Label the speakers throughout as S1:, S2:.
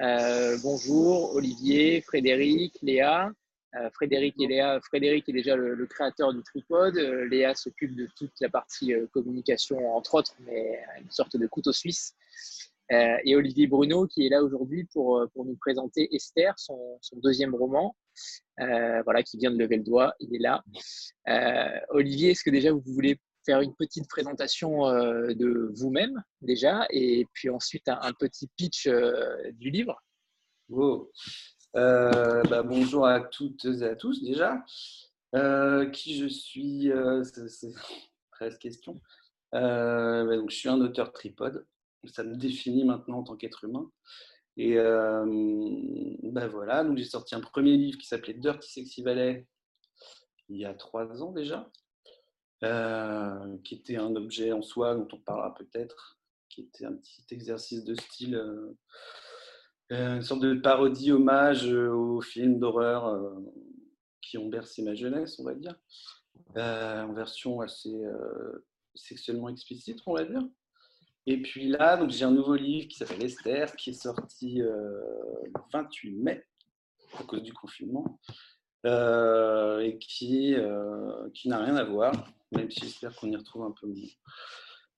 S1: Euh, bonjour Olivier, Frédéric, Léa. Euh, Frédéric et Léa. Frédéric est déjà le, créateur du tripod. Euh, Léa s'occupe de toute la partie communication, entre autres, mais une sorte de couteau suisse. et Olivier Bruno qui est là aujourd'hui pour, pour nous présenter Esther, son, son deuxième roman, voilà, qui vient de lever le doigt. Il est là. Olivier, est-ce que déjà vous voulez faire une petite présentation euh, de vous-même déjà, et puis ensuite un, petit pitch euh, du livre.
S2: Euh, bah, bonjour à toutes et à tous déjà. qui je suis C'est 13 questions. Bah, donc, je suis un auteur tripode. Ça me définit maintenant en tant qu'être humain. Et ben voilà, j'ai sorti un premier livre qui s'appelait Dirty Sexy Valley il y a trois ans déjà. Euh, qui était un objet en soi dont on parlera peut-être, qui était un petit exercice de style, euh, euh, une sorte de parodie, hommage aux films d'horreur qui ont bercé ma jeunesse, on va dire, en version assez sexuellement explicite, on va dire. Et puis là, j'ai un nouveau livre qui s'appelle Esther, qui est sorti le 28 mai à cause du confinement, et qui, qui n'a rien à voir même si j'espère qu'on y retrouve un peu.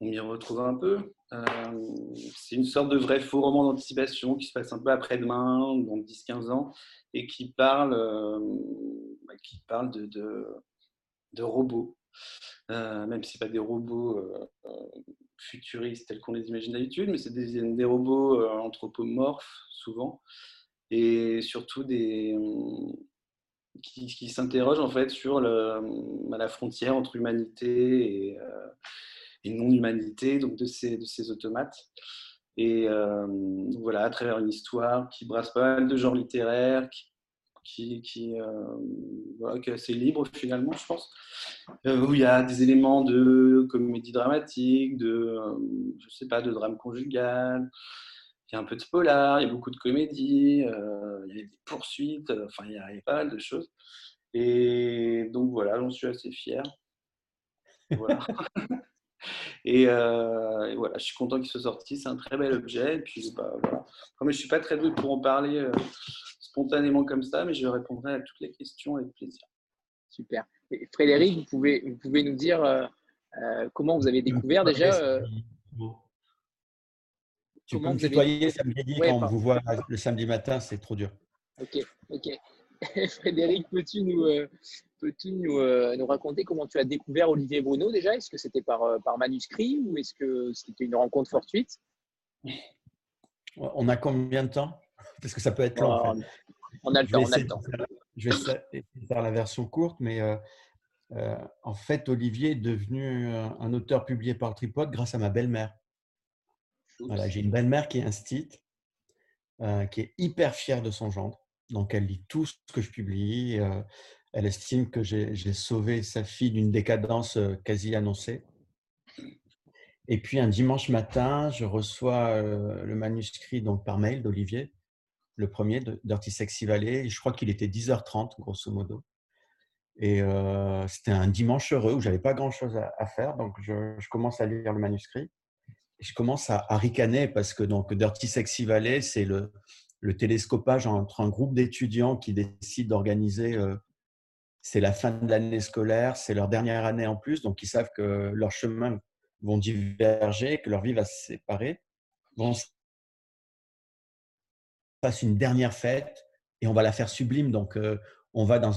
S2: On y retrouve un peu. Euh, c'est une sorte de vrai faux roman d'anticipation qui se passe un peu après-demain, dans 10-15 ans, et qui parle, euh, bah, de, robots. Euh, même si ce pas des robots futuristes tels qu'on les imagine d'habitude, mais c'est des, robots anthropomorphes souvent, et surtout des, qui, qui s'interroge en fait sur bah, la frontière entre humanité et, euh, non-humanité donc de ces, de ces automates. Et euh, voilà, à travers une histoire qui brasse pas mal de genres littéraires, qui, qui, euh, voilà, qui est assez libre finalement, je pense, où il y a des éléments de comédie dramatique, de, je sais pas, de drame conjugal, il y a un peu de polar, il y a beaucoup de comédie, euh, il y a des poursuites, euh, enfin il y, a, pas mal de choses. Et donc voilà, j'en suis assez fier. Voilà. Euh, et, voilà, je suis content qu'il soit sorti, c'est un très bel objet. Et puis bah, voilà. Comme je ne suis pas très doué pour en parler spontanément comme ça, mais je répondrai à toutes les questions avec plaisir.
S1: Super. Et Frédéric, vous pouvez, vous pouvez nous dire comment vous avez découvert déjà
S3: tu peux me tutoyer samedi quand on vous voit le samedi matin, c'est trop dur.
S1: Ok, ok. Frédéric, peux-tu nous, euh, peux nous, euh, nous, raconter comment tu as découvert Olivier Bruno déjà? Est-ce que c'était par, euh, par manuscrit ou est-ce que c'était une rencontre fortuite?
S3: On a combien de temps? Parce que ça peut être long.
S1: On a le temps, on a le temps.
S3: je vais essayer de faire la version courte, mais en fait, Olivier est devenu un auteur publié par Tripod grâce à ma belle-mère j'ai une belle-mère qui est instite, euh, qui est hyper fière de son gendre. Donc, elle lit tout ce que je publie. Euh, elle estime que j'ai sauvé sa fille d'une décadence euh, quasi annoncée. Et puis, un dimanche matin, je reçois le manuscrit donc, par mail d'Olivier, le premier de Sexy. Je crois qu'il était 10h30, grosso modo. Et c'était un dimanche heureux où j'avais pas grand-chose à, faire. Donc, je commence à lire le manuscrit je commence à, ricaner parce que donc Dirty Sexy Valley, c'est le, le, télescopage entre un groupe d'étudiants qui décident d'organiser. Euh, c'est la fin de l'année scolaire, c'est leur dernière année en plus, donc ils savent que leurs chemins vont diverger, que leur vie va se séparer. Vont passe une dernière fête et on va la faire sublime. Donc, euh, on va dans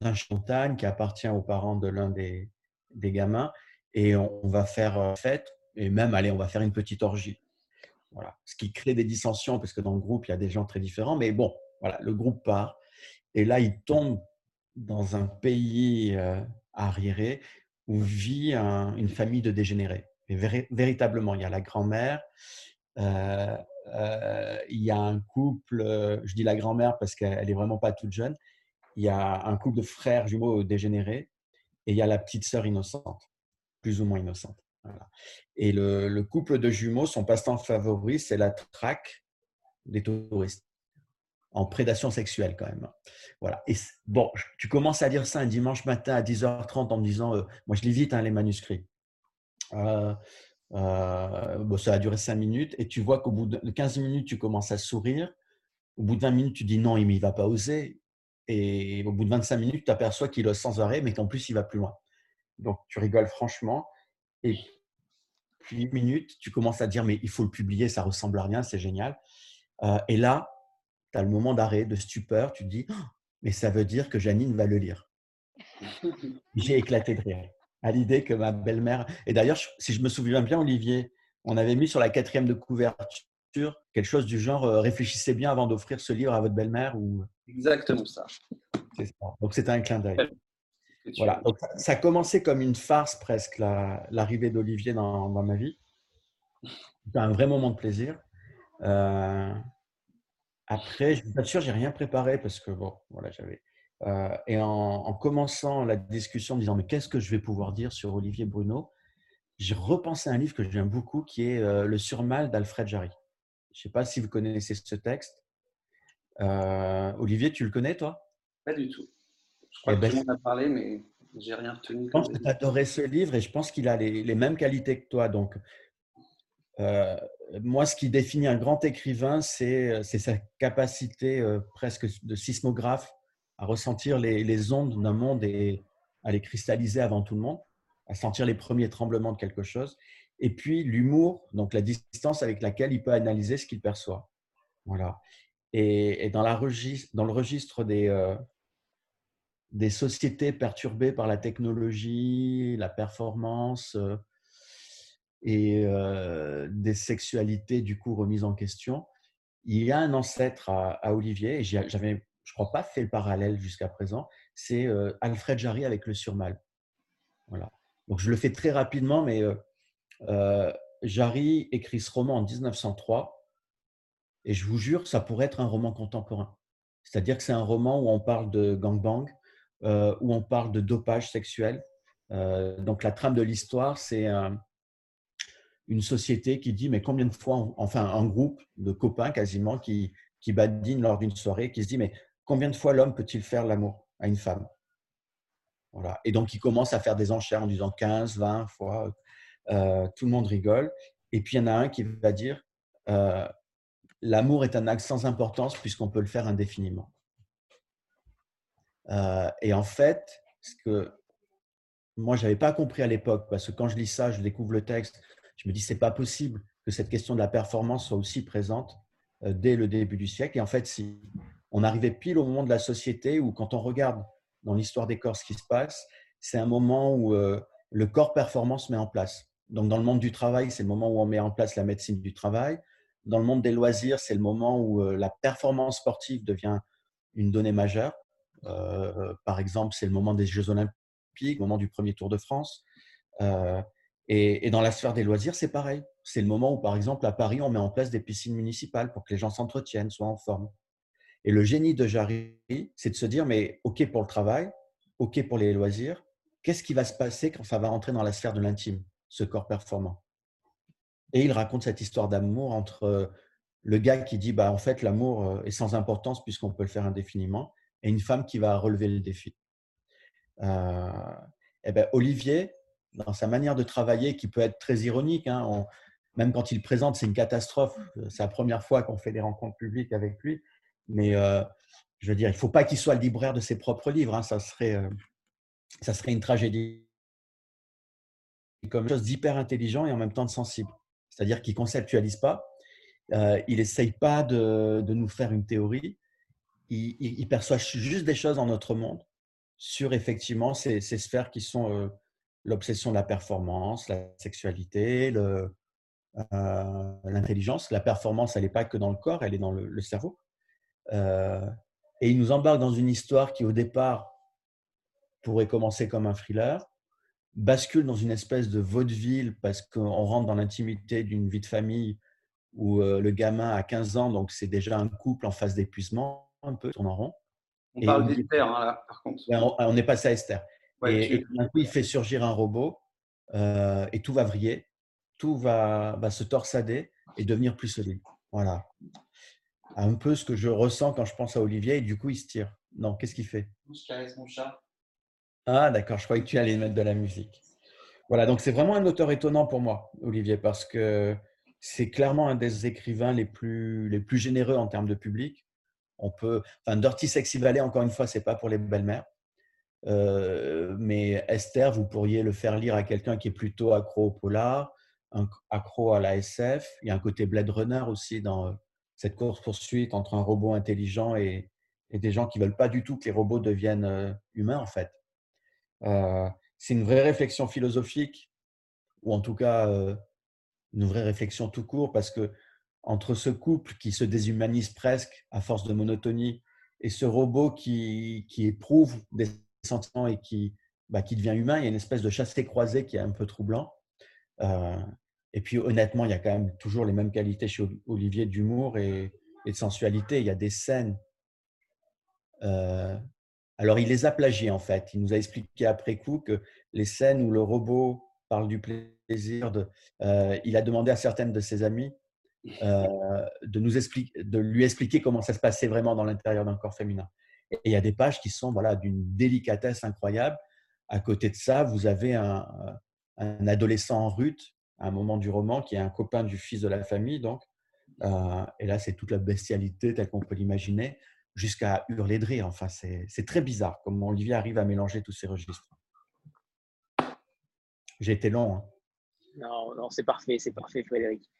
S3: un montagne qui appartient aux parents de l'un des, des, gamins et on, va faire euh, fête et même, allez, on va faire une petite orgie. Voilà. Ce qui crée des dissensions, parce que dans le groupe, il y a des gens très différents. Mais bon, voilà, le groupe part. Et là, il tombe dans un pays euh, arriéré où vit une famille de dégénérés. Véritablement, il y a la grand-mère, euh, euh, il y a un couple, je dis la grand-mère parce qu'elle n'est vraiment pas toute jeune, il y a un couple de frères jumeaux dégénérés et il y a la petite sœur innocente, plus ou moins innocente. Et le, couple de jumeaux, son passe-temps favori, c'est la traque des touristes en prédation sexuelle quand même. Voilà. Bon, tu commences à lire ça un dimanche matin à 10h30 en me disant, euh, moi je lis vite hein, les manuscrits. Euh, euh, bon, ça a duré 5 minutes et tu vois qu'au bout de 15 minutes, tu commences à sourire Au bout de 20 minutes, tu dis non, il ne va pas oser. Et au bout de 25 minutes, tu aperçois qu'il ose sans arrêt, mais qu'en plus, il va plus loin. Donc, tu rigoles franchement. Et puis, une minute, tu commences à dire, mais il faut le publier, ça ressemble à rien, c'est génial. Euh, et là, tu as le moment d'arrêt, de stupeur, tu te dis, oh, mais ça veut dire que Janine va le lire. J'ai éclaté de rire à l'idée que ma belle-mère. Et d'ailleurs, si je me souviens bien, Olivier, on avait mis sur la quatrième de couverture quelque chose du genre euh, réfléchissez bien avant d'offrir ce livre à votre belle-mère ou.
S2: Exactement ça.
S3: ça. Donc c'était un clin d'œil. Voilà. Donc, ça a commencé comme une farce presque l'arrivée d'Olivier dans, dans, ma vie. C'était un vrai moment de plaisir. Euh, après, je suis pas sûr, j'ai rien préparé parce que bon, voilà, j'avais. Euh, et en, commençant la discussion en disant mais qu'est-ce que je vais pouvoir dire sur Olivier Bruno, j'ai repensé à un livre que j'aime beaucoup qui est euh, Le surmal d'Alfred Jarry. Je ne sais pas si vous connaissez ce texte. Olivier, tu le connais toi?
S2: Pas du tout. Je crois eh que ben, tu m'en as parlé, mais j'ai rien retenu.
S3: Je pense que tu adorais ce livre et je pense qu'il a les, les, mêmes qualités que toi. Donc, moi, ce qui définit un grand écrivain, c'est sa capacité presque de sismographe à ressentir les, ondes d'un monde et à les cristalliser avant tout le monde, à sentir les premiers tremblements de quelque chose. Et puis l'humour, donc la distance avec laquelle il peut analyser ce qu'il perçoit. Voilà. Et, dans, la registre, dans, le registre des, euh, des sociétés perturbées par la technologie, la performance euh, et euh, des sexualités du coup remises en question, il y a un ancêtre à, à Olivier, et j'avais je ne crois pas fait le parallèle jusqu'à présent, c'est euh, Alfred Jarry avec le surmal. Voilà. Donc je le fais très rapidement, mais euh, Jarry écrit ce roman en 1903, et je vous jure, ça pourrait être un roman contemporain. C'est-à-dire que c'est un roman où on parle de gangbang, où on parle de dopage sexuel. donc la trame de l'histoire, c'est une société qui dit, mais combien de fois, enfin un groupe de copains quasiment qui, qui badinent lors d'une soirée, qui se dit, mais Combien de fois l'homme peut-il faire l'amour à une femme? Voilà. Et donc, il commence à faire des enchères en disant 15, 20 fois. Euh, tout le monde rigole. Et puis, il y en a un qui va dire euh, L'amour est un acte sans importance puisqu'on peut le faire indéfiniment. Euh, et en fait, ce que moi, je n'avais pas compris à l'époque, parce que quand je lis ça, je découvre le texte, je me dis c'est pas possible que cette question de la performance soit aussi présente dès le début du siècle. Et en fait, si on arrivait pile au moment de la société où, quand on regarde dans l'histoire des corps ce qui se passe, c'est un moment où euh, le corps performance met en place. Donc, dans le monde du travail, c'est le moment où on met en place la médecine du travail. Dans le monde des loisirs, c'est le moment où euh, la performance sportive devient une donnée majeure. Euh, par exemple, c'est le moment des Jeux Olympiques, le moment du premier Tour de France. et, et, dans la sphère des loisirs, c'est pareil. C'est le moment où, par exemple, à Paris, on met en place des piscines municipales pour que les gens s'entretiennent, soient en forme. Et le génie de Jarry, c'est de se dire, mais OK pour le travail, OK pour les loisirs, qu'est-ce qui va se passer quand ça va rentrer dans la sphère de l'intime, ce corps performant? Et il raconte cette histoire d'amour entre euh, le gars qui dit, bah, en fait, l'amour euh, est sans importance puisqu'on peut le faire indéfiniment, et une femme qui va relever le défi. Euh, eh ben, Olivier, dans sa manière de travailler, qui peut être très ironique, hein, même quand il présente, c'est une catastrophe. C'est la première fois qu'on fait des rencontres publiques avec lui. Mais euh, je veux dire, il ne faut pas qu'il soit le libraire de ses propres livres. Hein. ça, serait, euh, ça serait une tragédie. Comme chose d'hyper intelligent et en même temps de sensible. C'est-à-dire qu'il ne conceptualise pas. Euh, il n'essaye pas de, de, nous faire une théorie. Il, perçoit juste des choses dans notre monde sur effectivement ces, sphères qui sont l'obsession de la performance, la sexualité, l'intelligence. la performance, elle n'est pas que dans le corps, elle est dans le cerveau. Euh, et il nous embarque dans une histoire qui, au départ, pourrait commencer comme un thriller, bascule dans une espèce de vaudeville parce qu'on rentre dans l'intimité d'une vie de famille où euh, le gamin a 15 ans, donc c'est déjà un couple en phase d'épuisement, un peu, tourne en rond.
S2: On parle d'Esther, hein, là, par contre.
S3: On, est passé à Esther. et, d'un coup, il fait surgir un robot euh, et tout va vriller, tout va, va se torsader et devenir plus solide. Voilà un peu ce que je ressens quand je pense à Olivier et du coup il se tire. Non, qu'est-ce qu'il fait?
S2: Je caresse mon chat?
S3: Ah d'accord, je croyais que tu allais mettre de la musique. Voilà, donc c'est vraiment un auteur étonnant pour moi, Olivier, parce que c'est clairement un des écrivains les plus, les plus généreux en termes de public. On peut. Enfin, Dirty Sexy Valley, encore une fois, c'est pas pour les belles-mères. Euh, mais Esther, vous pourriez le faire lire à quelqu'un qui est plutôt accro au polar, accro à la SF. Il y a un côté Blade Runner aussi dans euh, cette course-poursuite entre un robot intelligent et, des gens qui veulent pas du tout que les robots deviennent euh, humains, en fait. c'est une vraie réflexion philosophique, ou en tout cas une vraie réflexion tout court, parce que entre ce couple qui se déshumanise presque à force de monotonie et ce robot qui, qui éprouve des sentiments et qui, bah, qui devient humain, il y a une espèce de chassé-croisé qui est un peu troublant. Euh, et puis honnêtement, il y a quand même toujours les mêmes qualités chez Olivier d'humour et, de sensualité. Il y a des scènes. Euh, alors il les a plagiées en fait. Il nous a expliqué après coup que les scènes où le robot parle du plaisir, euh, il a demandé à certaines de ses amies de, nous de lui expliquer comment ça se passait vraiment dans l'intérieur d'un corps féminin. Et il y a des pages qui sont voilà, d'une délicatesse incroyable. À côté de ça, vous avez un, un, adolescent en rut à un moment du roman qui est un copain du fils de la famille. Donc, euh, et là, c'est toute la bestialité telle qu'on peut l'imaginer, jusqu'à hurler de rire. Enfin, c'est très bizarre comment Olivier arrive à mélanger tous ces registres. J'ai été long. Hein.
S1: Non, non c'est parfait, c'est parfait, Frédéric.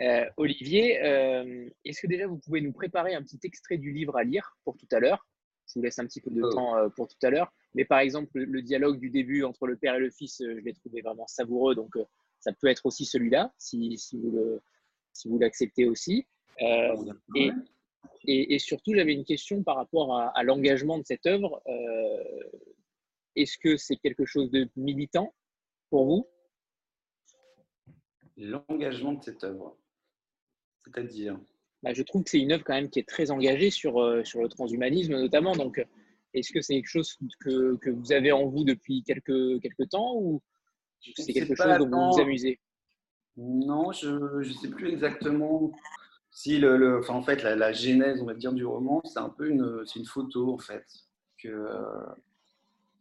S1: Euh, Olivier, euh, est-ce que déjà vous pouvez nous préparer un petit extrait du livre à lire pour tout à l'heure? Je vous laisse un petit peu de oh. temps euh, pour tout à l'heure. Mais par exemple, le, dialogue du début entre le père et le fils, euh, je l'ai trouvé vraiment savoureux. Donc, euh, ça peut être aussi celui-là, si, si, vous l'acceptez aussi. et, et, surtout, j'avais une question par rapport à, l'engagement de cette œuvre. Est-ce que c'est quelque chose de militant pour vous?
S2: L'engagement de cette œuvre, c'est-à-dire
S1: bah, je trouve que c'est une œuvre quand même qui est très engagée sur, euh, sur le transhumanisme notamment. Donc, est-ce que c'est quelque chose que, que, vous avez en vous depuis quelques, quelques temps ou c'est quelque chose dont vous vous amusez?
S2: Non, je ne sais plus exactement. Si le, le enfin, en fait, la, la, genèse, on va dire, du roman, c'est un peu une, une photo, en fait. Que, euh,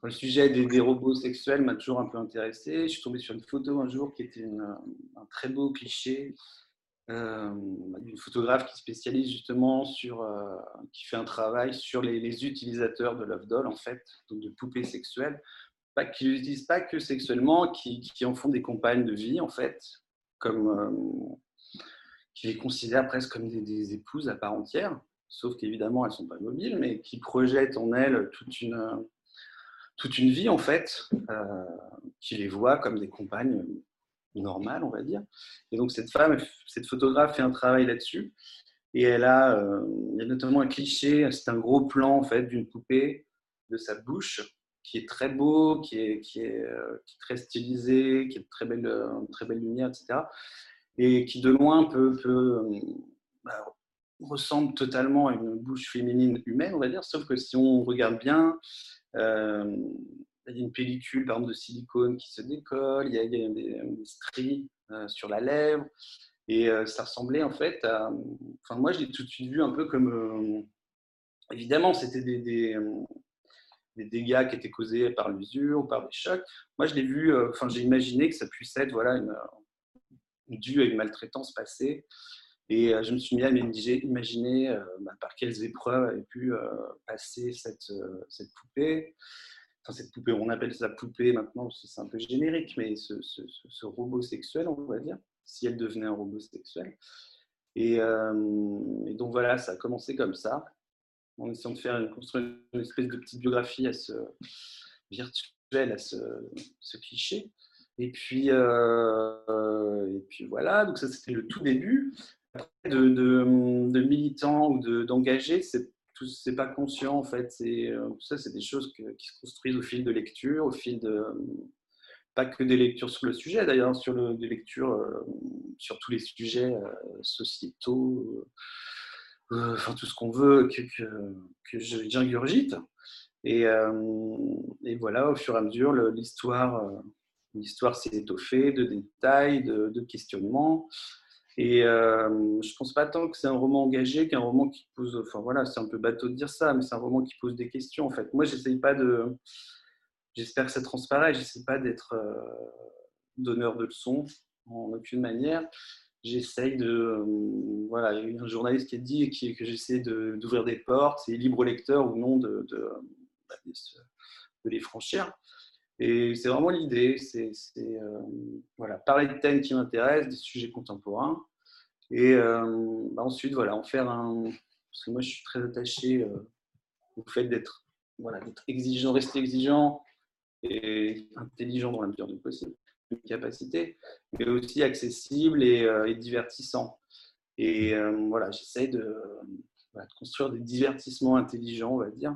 S2: le sujet des, des robots sexuels m'a toujours un peu intéressé. Je suis tombé sur une photo un jour qui était un très beau cliché euh, une photographe qui spécialise justement sur, euh, qui fait un travail sur les, utilisateurs de Love Doll, en fait, donc de poupées sexuelles, qui l'utilisent pas que sexuellement, qui, qui, en font des compagnes de vie, en fait, comme, euh, qui les considèrent presque comme des, épouses à part entière, sauf qu'évidemment, elles ne sont pas mobiles, mais qui projettent en elles toute une, toute une vie, en fait, qui les voit comme des compagnes normal, on va dire. Et donc cette femme, cette photographe fait un travail là-dessus. Et elle a, euh, il y a notamment un cliché, c'est un gros plan en fait d'une poupée, de sa bouche, qui est très beau, qui est, qui est, euh, très stylisé, qui est très belle, très belle lumière, etc. Et qui de loin peut, peut bah, ressemble totalement à une bouche féminine humaine, on va dire, sauf que si on regarde bien, euh, il y a une pellicule par exemple, de silicone qui se décolle, il y a, des, stries euh, sur la lèvre. Et euh, ça ressemblait en fait à. Enfin, moi, je l'ai tout de suite vu un peu comme. Euh, évidemment, c'était des, des, dégâts qui étaient causés par l'usure ou par des chocs. Moi, je l'ai vu. Enfin, j'ai imaginé que ça puisse être voilà, une, dû à une maltraitance passée. Et je me suis mis à imaginer bah, par quelles épreuves avait pu passer cette, cette poupée cette poupée, on appelle ça poupée maintenant, c'est un peu générique, mais ce, robot sexuel, on va dire, si elle devenait un robot sexuel. Euh, et, donc voilà, ça a commencé comme ça, en essayant de faire une, construire une espèce de petite biographie à ce virtuel, à ce, cliché. Et puis, euh, et puis voilà, donc ça c'était le tout début. Après, de, de militants ou d'engagés, c'est c'est pas conscient en fait. C'est euh, ça, c'est des choses qui se construisent au fil de lecture, au fil de pas que des lectures sur le sujet, d'ailleurs sur le, des lectures euh, sur tous les sujets euh, sociétaux, enfin tout ce qu'on veut que, que, que j'ingurgite. Et, voilà, au fur et à mesure, l'histoire, l'histoire s'est étoffée de détails, de questionnements. Et euh, je pense pas tant que c'est un roman engagé qu'un roman qui pose. Enfin voilà, c'est un peu bateau de dire ça, mais c'est un roman qui pose des questions en fait. Moi, j'essaye pas de. J'espère que ça transparaît. J'essaie pas d'être euh, donneur de leçons en aucune manière. j'essaye de. voilà, il y a un journaliste qui a dit que j'essaie d'ouvrir des portes, c'est libre lecteur ou non de, de, de les franchir. Et c'est vraiment l'idée, c'est voilà, parler de thèmes qui m'intéressent, des sujets contemporains, et bah, ensuite, voilà, en faire un. Parce que moi, je suis très attaché au fait d'être voilà, exigeant, rester exigeant et intelligent dans la mesure du possible, de capacité, mais aussi accessible et, euh, divertissant. Et euh, voilà, j'essaie de, construire des divertissements intelligents, on va dire.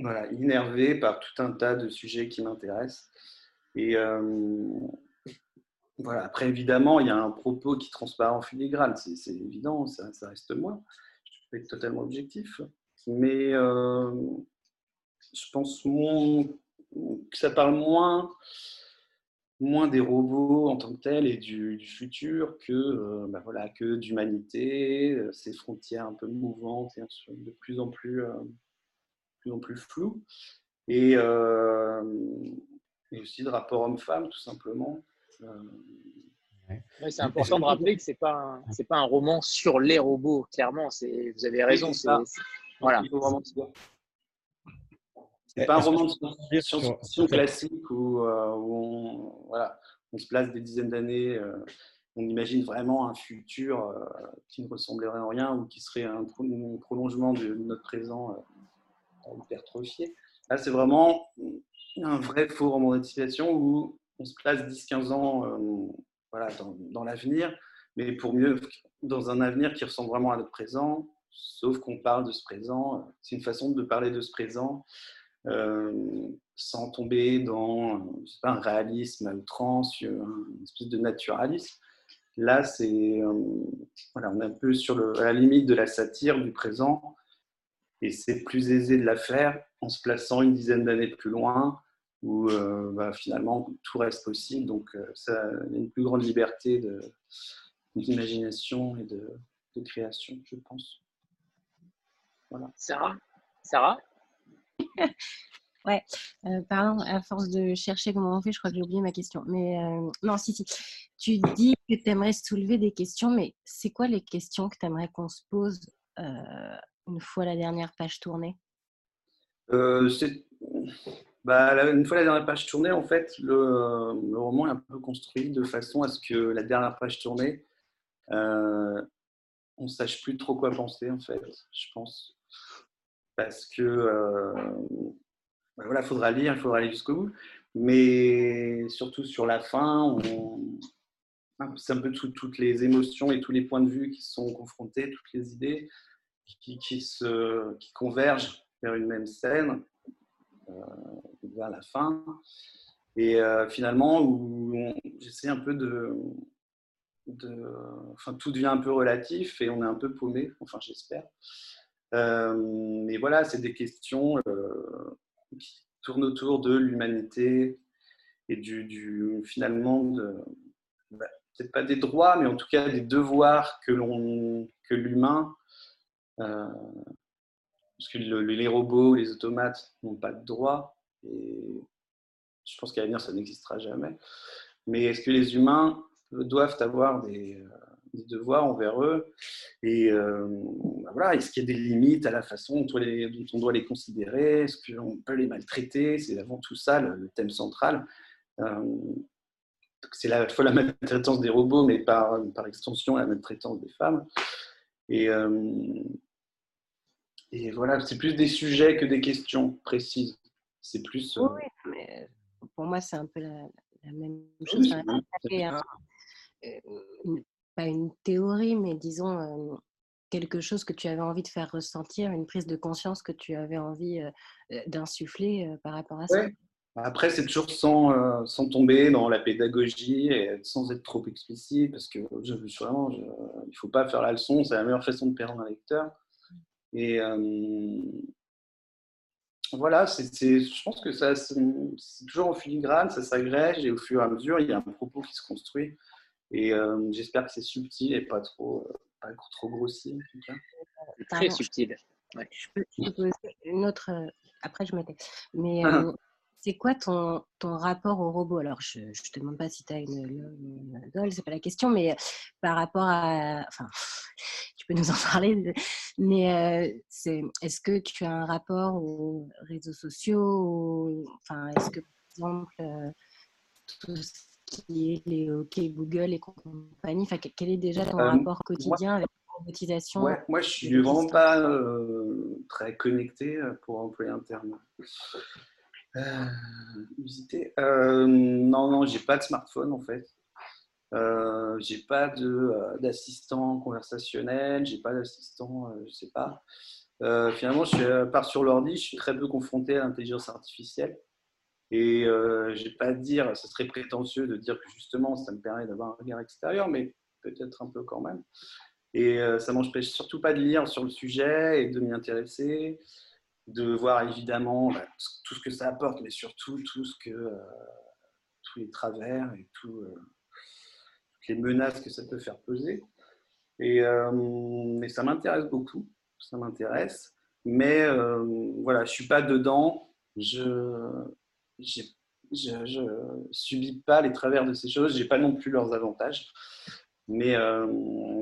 S2: Euh, voilà, innervé par tout un tas de sujets qui m'intéressent. Et voilà, après, évidemment, il y a un propos qui transparaît en filigrane, c'est évident, ça, reste moi. Je peux être totalement objectif. Mais je pense que ça parle moins, moins des robots en tant que tels et du, futur que, euh, bah voilà, que d'humanité, euh, ces frontières un peu mouvantes et de plus en plus, euh, plus, en plus floues. Et, et aussi de rapport homme-femme, tout simplement.
S1: c'est important de rappeler que ce n'est pas, un, pas un roman sur les robots, clairement. Vous avez raison. c'est voilà.
S2: C'est pas un roman de science-fiction classique où, euh, on, voilà, on, se place des dizaines d'années, euh, on imagine vraiment un futur euh, qui ne ressemblerait en rien ou qui serait un, prolongement de notre présent hypertrophié. Là, c'est vraiment un vrai faux roman d'anticipation où on se place 10-15 ans voilà, dans, dans l'avenir, mais pour mieux, dans un avenir qui ressemble vraiment à notre présent, sauf qu'on parle de ce présent. C'est une façon de parler de ce présent euh, sans tomber dans pas, un réalisme à outrance, une espèce de naturalisme. Là, c'est euh, voilà, on est un peu sur la limite de la satire du présent, et c'est plus aisé de la faire en se plaçant une dizaine d'années plus loin, où euh, bah, finalement tout reste possible. Donc, ça, il y a une plus grande liberté d'imagination et de, de, création, je pense.
S1: Voilà. Sarah, Sarah?
S4: Ouais, euh, pardon, à force de chercher comment on fait, je crois que j'ai oublié ma question. Mais euh, non, si, si. Tu dis que tu aimerais soulever des questions, mais c'est quoi les questions que tu aimerais qu'on se pose euh, une fois la dernière page tournée?
S2: Bah, Une fois la dernière page tournée, en fait, le, roman est un peu construit de façon à ce que la dernière page tournée, on ne sache plus trop quoi penser, en fait, je pense. Parce que euh, ben voilà, faudra lire, il faudra aller jusqu'au bout. Mais surtout sur la fin, c'est un peu toutes les émotions et tous les points de vue qui sont confrontés, toutes les idées qui, se, qui convergent vers une même scène, euh, vers la fin. Et euh, finalement, où j'essaie un peu de, Enfin, tout devient un peu relatif et on est un peu paumé, enfin j'espère. Euh, mais voilà, c'est des questions qui tournent autour de l'humanité et du, finalement de, bah, peut-être pas des droits, mais en tout cas des devoirs que l'humain, parce que les robots, les automates n'ont pas de droits et je pense qu'à l'avenir ça n'existera jamais. Mais est-ce que les humains doivent avoir des, des devoirs envers eux. Et euh, bah voilà, est-ce qu'il y a des limites à la façon dont, on doit les considérer? Est-ce qu'on peut les maltraiter? C'est avant tout ça le, thème central. Euh, c'est la fois la maltraitance des robots, mais par, par extension la maltraitance des femmes. Euh, et voilà, c'est plus des sujets que des questions précises. C'est plus.
S4: Oui, mais pour moi, c'est un peu la, même chose pas une théorie, mais disons quelque chose que tu avais envie de faire ressentir, une prise de conscience que tu avais envie d'insuffler par rapport à ça.
S2: Après, c'est toujours sans, sans, tomber dans la pédagogie et sans être trop explicite, parce que je, vraiment, il ne faut pas faire la leçon, c'est la meilleure façon de perdre un lecteur. Et voilà, c'est, je pense que ça, c'est, toujours au filigrane, ça s'agrège et au fur et à mesure, il y a un propos qui se construit. Et euh, j'espère que c'est subtil et pas trop, euh, pas trop grossier. En tout
S1: cas. Très subtil.
S4: Je, peux, poser une autre. Euh, après, je me tais. Mais c'est quoi ton, ton rapport au robot Alors, je ne te demande pas si tu as une, une, ce c'est pas la question, mais par rapport à. Enfin, peux nous en parler, mais c'est, est-ce que tu as un rapport aux réseaux sociaux Enfin, est-ce que, par exemple, tout ce qui est les OK Google et compagnie, enfin, quel est déjà ton rapport quotidien avec
S2: robotisation ouais, Moi, je suis vraiment pas très connecté, pour employer un terme euh, euh, Non, non, j'ai pas de smartphone en fait. Euh, j'ai pas de, d'assistant conversationnel, j'ai pas d'assistant, je sais pas. finalement, je part sur l'ordi, je suis très peu confronté à l'intelligence artificielle. Et euh, je vais pas dire, ce serait prétentieux de dire que justement, ça me permet d'avoir un regard extérieur, mais peut-être un peu quand même. Et ça m'empêche surtout pas de lire sur le sujet et de m'y intéresser de voir évidemment bah, tout ce que ça apporte, mais surtout tout ce que, euh, tous les travers et tout, euh, les menaces que ça peut faire peser. Et, euh, ça m'intéresse beaucoup, ça m'intéresse. Mais voilà, je suis pas dedans. Je, je, je, subis pas les travers de ces choses. J'ai pas non plus leurs avantages. Mais euh,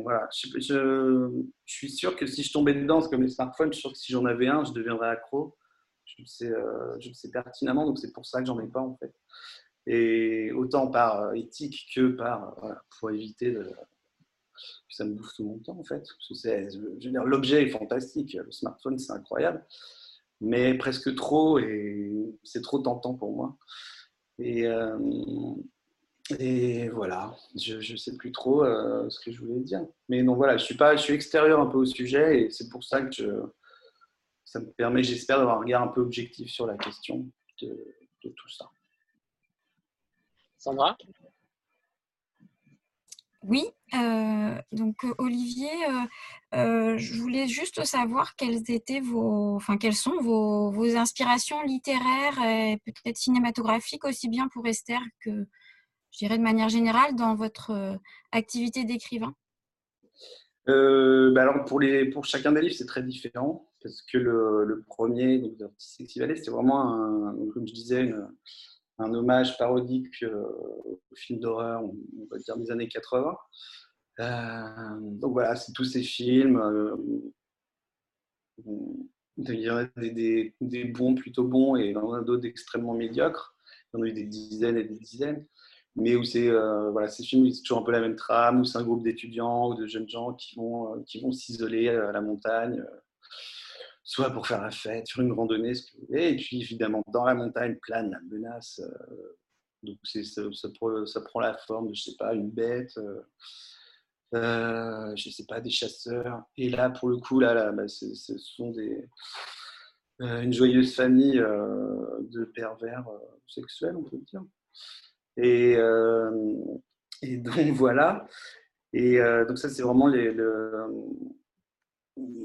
S2: voilà, je, je, suis sûr que si je tombais dedans, comme les smartphones, je suis sûr que si j'en avais un, je deviendrais accro. Je le sais, euh, je le sais pertinemment, donc c'est pour ça que j'en ai pas en fait. Et autant par euh, éthique que par pour éviter de, que ça me bouffe tout mon temps en fait. l'objet est fantastique, le smartphone c'est incroyable, mais presque trop et c'est trop tentant pour moi. Et, et voilà, je ne sais plus trop euh, ce que je voulais dire. Mais non, voilà, je suis, pas, je suis extérieur un peu au sujet et c'est pour ça que je, ça me permet, j'espère, d'avoir un regard un peu objectif sur la question de tout ça.
S1: Sandra
S5: oui, euh, donc Olivier, euh, je voulais juste savoir quelles étaient vos, enfin quelles sont vos, vos inspirations littéraires et peut-être cinématographiques aussi bien pour Esther que je dirais de manière générale, dans votre euh, activité d'écrivain?
S2: Euh, bah alors pour, les, pour chacun des livres, c'est très différent parce que le, le premier, donc Sexy Valley, c'était vraiment, un, comme je disais, un hommage parodique euh, au film d'horreur, on, va dire des années 80. donc voilà, c'est tous ces films. il y en a des, bons, plutôt bons, et il y en a d'autres extrêmement médiocres. Il y en a eu des dizaines et des dizaines mais où c'est euh, voilà, ces films c'est toujours un peu la même trame, où c'est un groupe d'étudiants ou de jeunes gens qui vont, euh, qui vont s'isoler à la montagne, euh, soit pour faire la fête, sur une randonnée, ce que vous et puis évidemment dans la montagne plane la menace. donc c'est, ça, prend la forme de, je sais pas, une bête, euh, je sais pas, des chasseurs. Et là, pour le coup, là, là bah, ce sont des, une joyeuse famille de pervers sexuels, on peut dire. Et, euh, donc voilà. Et euh, donc ça, c'est vraiment les,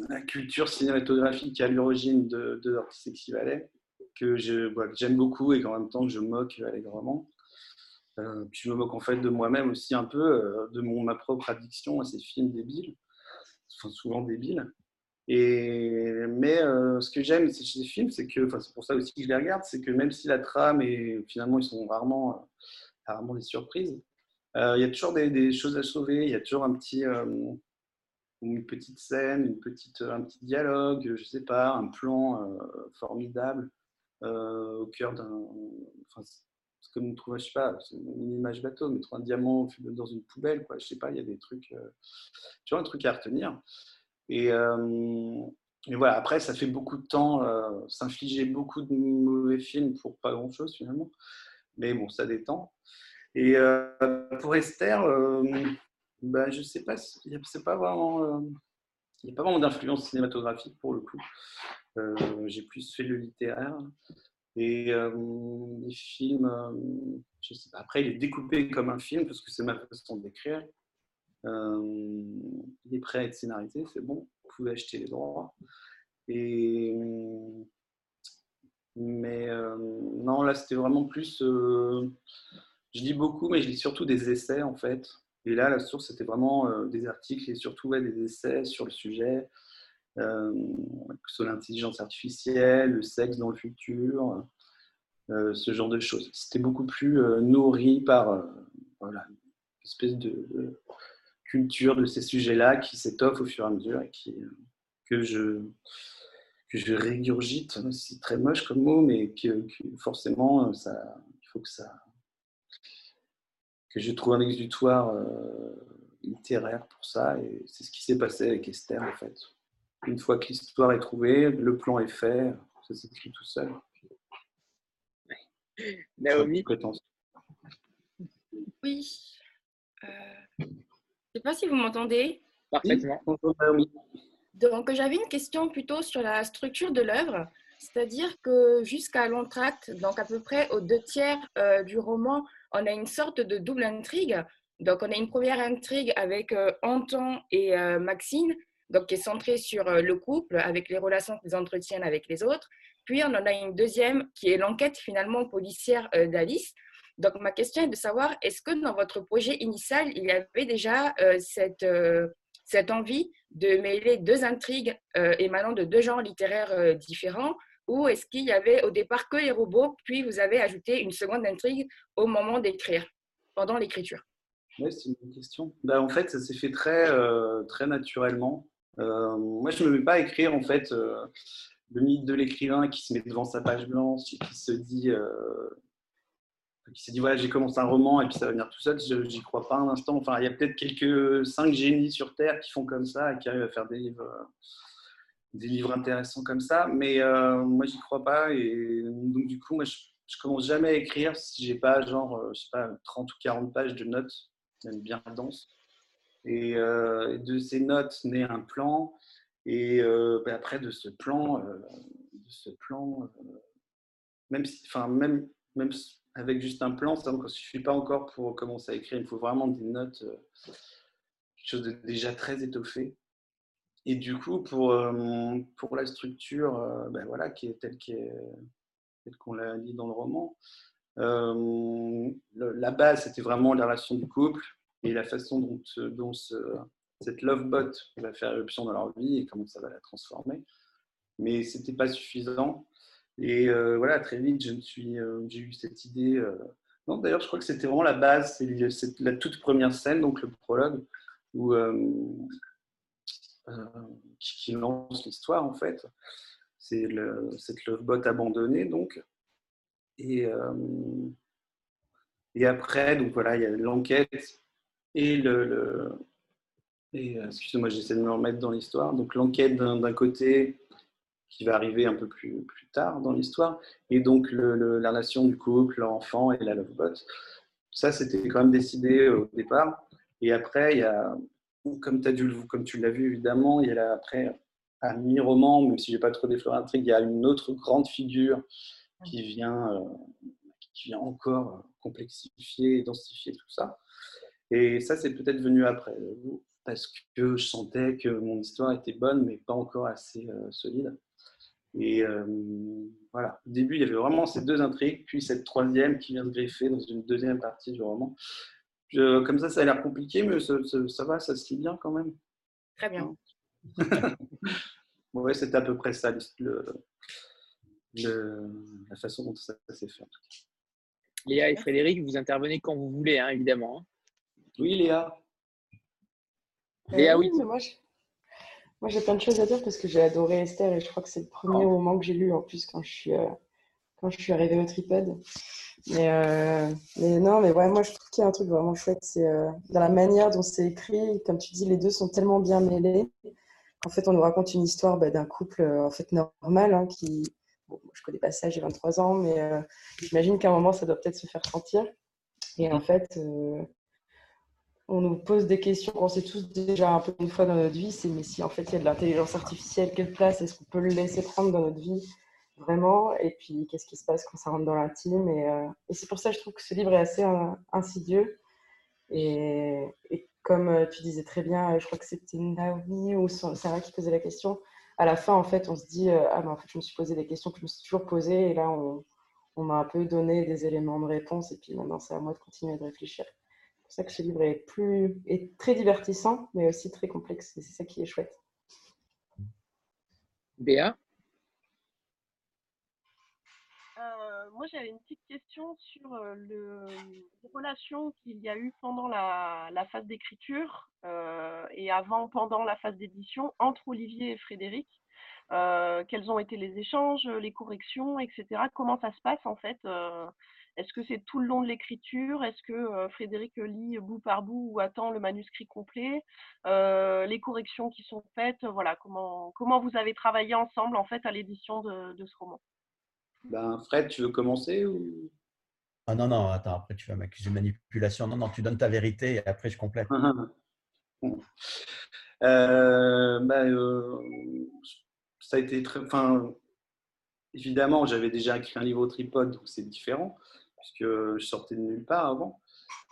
S2: la culture cinématographique à l'origine de, de Sexy Valley, que j'aime beaucoup et qu'en même temps je moque allègrement. Euh, je me moque en fait de moi-même aussi un peu, euh, de mon, ma propre addiction à ces films débiles, souvent débiles. Et, mais ce que j'aime chez ces films, c'est que, c'est pour ça aussi que je les regarde, c'est que même si la trame et finalement ils sont rarement rarement des surprises. Euh, il y a toujours des, choses à sauver, il y a toujours un petit, euh, une petite scène, une petite, un petit dialogue, je sais pas, un plan euh, formidable au cœur d'un. Enfin, c'est comme trouve, je sais pas, une image bateau, mais un diamant dans une poubelle, quoi. Je sais pas, il y a des trucs, toujours un truc à retenir. Et, et, voilà, après, ça fait beaucoup de temps, s'infliger beaucoup de mauvais films pour pas grand chose finalement mais bon, ça détend. Et euh, pour Esther, euh, bah, je ne sais pas, euh, il n'y a pas vraiment d'influence cinématographique pour le coup. J'ai plus fait le littéraire. Et les films. Après, il est découpé comme un film parce que c'est ma façon d'écrire. il est prêt à être scénarisé, c'est bon. Vous pouvez acheter les droits. Et mais euh, non, là, c'était vraiment plus. Euh, je lis beaucoup, mais je lis surtout des essais, en fait. Et là, la source, c'était vraiment euh, des articles et surtout des essais sur le sujet, ce soit l'intelligence artificielle, le sexe dans le futur. ce genre de choses. C'était beaucoup plus nourri par voilà, une espèce de, culture de ces sujets-là qui s'étoffe au fur et à mesure et qui, que, je, que je régurgite. C'est très moche comme mot, mais que, forcément, il faut que ça que je trouve un exutoire littéraire pour ça. Et c'est ce qui s'est passé avec Esther, en fait. Une fois que l'histoire est trouvée, le plan est fait, ça s'écrit tout seul.
S1: Naomi
S6: Oui. Euh, je ne sais pas si vous m'entendez.
S1: Parfaitement.
S6: Donc, j'avais une question plutôt sur la structure de l'œuvre. C'est-à-dire que jusqu'à l'entracte, donc à peu près aux deux tiers euh, du roman, on a une sorte de double intrigue donc, on a une première intrigue avec euh, Anton et euh, Maxine, donc qui est centrée sur euh, le couple, avec les relations qu'ils entretiennent avec les autres. Puis, on en a une deuxième qui est l'enquête finalement policière d'Alice. Donc, ma question est de savoir, est-ce que dans votre projet initial, il y avait déjà cette, cette envie de mêler deux intrigues émanant de deux genres littéraires différents? Ou est-ce qu'il y avait au départ que les robots, puis vous avez ajouté une seconde intrigue au moment d'écrire, pendant l'écriture?
S2: Oui, c'est une bonne question. Bah, en fait, ça s'est fait très, euh, très naturellement. Euh, moi, je ne me mets pas à écrire, en fait, euh, le mythe de l'écrivain qui se met devant sa page blanche et qui se dit, qui se dit voilà, j'ai commencé un roman et puis ça va venir tout seul. Je n'y crois pas un instant. Enfin, il y a peut-être quelques cinq génies sur Terre qui font comme ça et qui arrivent à faire des livres, des livres intéressants comme ça. Mais moi, j'y crois pas. Et donc, du coup, moi, je, je commence jamais à écrire si j'ai pas, genre, je sais pas, 30 ou 40 pages de notes même bien dense. Et euh, de ces notes naît un plan. Et euh, ben après, de ce plan, euh, de ce plan même, si, enfin, même, même avec juste un plan, ça ne suffit pas encore pour commencer à écrire. Il faut vraiment des notes, quelque chose de déjà très étoffé. Et du coup, pour, pour la structure ben voilà, qui est telle qu'on l'a dit dans le roman, euh, la base, c'était vraiment la relation du couple et la façon dont, euh, dont ce, cette love bot va faire éruption dans leur vie et comment ça va la transformer. Mais ce n'était pas suffisant. Et euh, voilà, très vite, j'ai eu cette idée. Non, d'ailleurs, je crois que c'était vraiment la base, c'est la toute première scène, donc le prologue, où, qui, lance l'histoire en fait. C'est cette love bot abandonnée, donc, et, euh, et après, donc voilà, il y a l'enquête et le. et, euh, excusez-moi, j'essaie de me remettre dans l'histoire. Donc l'enquête d'un côté qui va arriver un peu plus, plus tard dans l'histoire, et donc le, la relation du couple, l'enfant et la lovebot. Ça, c'était quand même décidé au départ. Et après, il y a, comme, tu l'as vu évidemment, il y a là, après, à mi-roman, même si j'ai pas trop défloré l'intrigue, il y a une autre grande figure qui vient, euh, encore complexifier, densifier tout ça. Et ça, c'est peut-être venu après, parce que je sentais que mon histoire était bonne, mais pas encore assez euh, solide. Et euh, voilà, au début, il y avait vraiment ces deux intrigues, puis cette troisième qui vient se greffer dans une deuxième partie du roman. Comme ça, ça a l'air compliqué, mais ça, va, ça se lit bien quand même.
S6: Très bien.
S2: ouais, c'était à peu près ça le, la façon dont ça, s'est fait.
S1: Léa et Frédéric, vous intervenez quand vous voulez, hein, évidemment. Hein.
S2: Oui, Léa.
S7: Léa, oui. moi, moi, j'ai plein de choses à dire parce que j'ai adoré Esther et je crois que c'est le premier oh. roman que j'ai lu en plus quand je suis, euh, quand je suis arrivée au tripod. Mais, euh, mais non, mais ouais, moi je trouve qu'il y a un truc vraiment chouette, c'est euh, dans la manière dont c'est écrit. Comme tu dis, les deux sont tellement bien mêlés. En fait, on nous raconte une histoire bah, d'un couple en fait normal hein, qui, je connais pas ça, j'ai 23 ans, mais euh, j'imagine qu'à un moment, ça doit peut-être se faire sentir. Et en fait, euh, on nous pose des questions qu'on sait tous déjà un peu une fois dans notre vie, c'est mais si en fait il y a de l'intelligence artificielle, quelle place est-ce qu'on peut le laisser prendre dans notre vie? Vraiment Et puis qu'est-ce qui se passe quand ça rentre dans l'intime et, euh, c'est pour ça que je trouve que ce livre est assez insidieux. Et, comme tu disais très bien, je crois que c'était Naomi ou Sarah qui posait la question, à la fin, en fait, on se dit euh, Ah, mais en fait, je me suis posé des questions que je me suis toujours posées. Et là, on, m'a un peu donné des éléments de réponse. Et puis maintenant, c'est à moi de continuer de réfléchir. C'est pour ça que ce livre est, plus, est très divertissant, mais aussi très complexe. Et c'est ça qui est chouette.
S1: Béa
S8: euh, moi, j'avais une petite question sur euh, le, les relations qu'il y a eu pendant la, phase d'écriture euh, et avant, pendant la phase d'édition entre Olivier et Frédéric. Euh, quels ont été les échanges, les corrections, etc. Comment ça se passe en fait Est-ce que c'est tout le long de l'écriture? Est-ce que Frédéric lit bout par bout ou attend le manuscrit complet? Les corrections qui sont faites, voilà, comment, vous avez travaillé ensemble en fait à l'édition de ce roman?
S2: Ben, Fred, tu veux commencer ou...
S3: Ah non, non, attends, après tu vas m'accuser de manipulation. Non, non, tu donnes ta vérité et après je complète.
S2: euh, ben, euh, ça a été très. Enfin, évidemment, j'avais déjà écrit un livre au tripode, donc c'est différent, puisque je sortais de nulle part avant.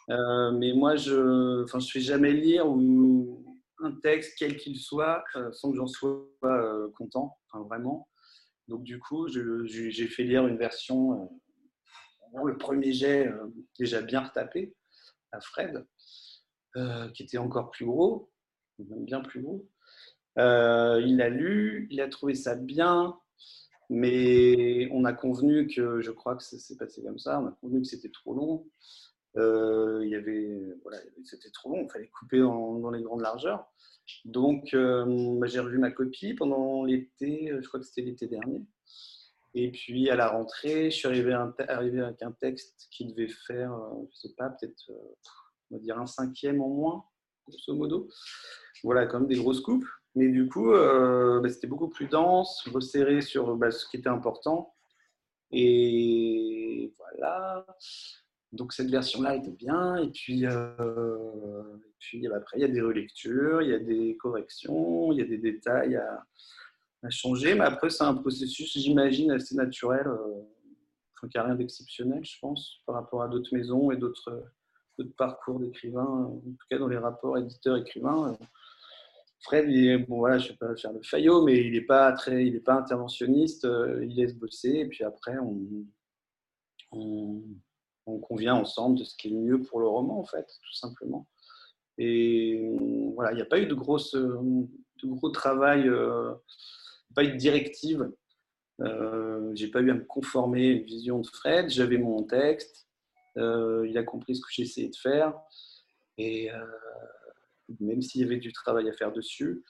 S2: Euh, mais moi, je ne enfin, je fais jamais lire ou, un texte, quel qu'il soit, sans que j'en sois content, enfin, vraiment. Donc, du coup, j'ai fait lire une version, euh, le premier jet euh, déjà bien retapé à Fred, euh, qui était encore plus gros, même bien plus gros. il l'a lu, il a trouvé ça bien, mais on a convenu que, je crois que c'est passé comme ça, on a convenu que c'était trop long. Il y avait, voilà, c'était trop long, il fallait couper dans les grandes largeurs. Donc, euh, j'ai revu ma copie pendant l'été, euh, je crois que c'était l'été dernier. Et puis, à la rentrée, je suis arrivé, avec un texte qui devait faire, euh, je sais pas, peut-être, on va dire un cinquième en moins, grosso modo. Voilà, comme des grosses coupes. Mais du coup, bah, c'était beaucoup plus dense, resserré sur bah, ce qui était important. Et voilà donc cette version-là était bien. Et puis, euh, après, il y a des relectures, il y a des corrections, il y a des détails à, changer. Mais après, c'est un processus, j'imagine, assez naturel, euh, enfin, qui n'a rien d'exceptionnel, je pense, par rapport à d'autres maisons et d'autres parcours d'écrivains, en tout cas dans les rapports éditeurs-écrivains. Fred, bon voilà, je ne vais pas faire le faillot, mais il n'est pas très, il pas interventionniste. Euh, il laisse bosser et puis après on on convient ensemble de ce qui est mieux pour le roman, en fait, tout simplement. Et voilà, il n'y a pas eu de, grosse, de gros travail, euh, pas eu de directive. Euh, j'ai pas eu à me conformer à une vision de Fred. J'avais mon texte. Euh, il a compris ce que j'essayais de faire. Et euh, même s'il y avait du travail à faire dessus,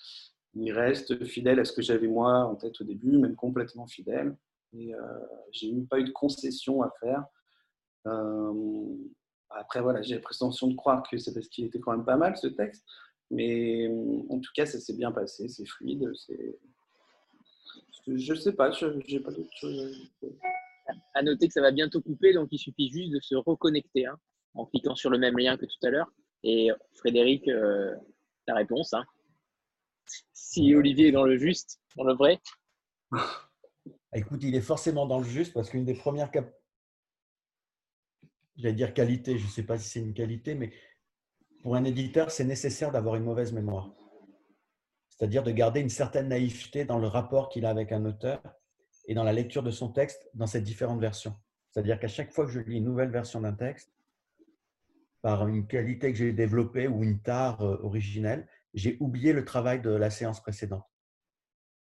S2: il reste fidèle à ce que j'avais moi en tête au début, même complètement fidèle. Et j'ai pas eu de concession à faire. Euh, après, voilà, j'ai la prétention de croire que c'est parce qu'il était quand même pas mal ce texte. Mais en tout cas, ça s'est bien passé, c'est fluide. C'est... Je ne sais pas, je n'ai pas d'autre chose.
S1: À noter que ça va bientôt couper, donc il suffit juste de se reconnecter hein, en cliquant sur le même lien que tout à l'heure. Et Frédéric, euh, la réponse. Hein. Si Olivier est dans le juste, dans le vrai.
S3: Écoute, il est forcément dans le juste parce qu'une des premières cap j'allais dire qualité, je ne sais pas si c'est une qualité, mais pour un éditeur, c'est nécessaire d'avoir une mauvaise mémoire. C'est-à-dire de garder une certaine naïveté dans le rapport qu'il a avec un auteur et dans la lecture de son texte dans ces différentes versions. C'est-à-dire qu'à chaque fois que je lis une nouvelle version d'un texte, par une qualité que j'ai développée ou une tare euh, originelle, j'ai oublié le travail de la séance précédente.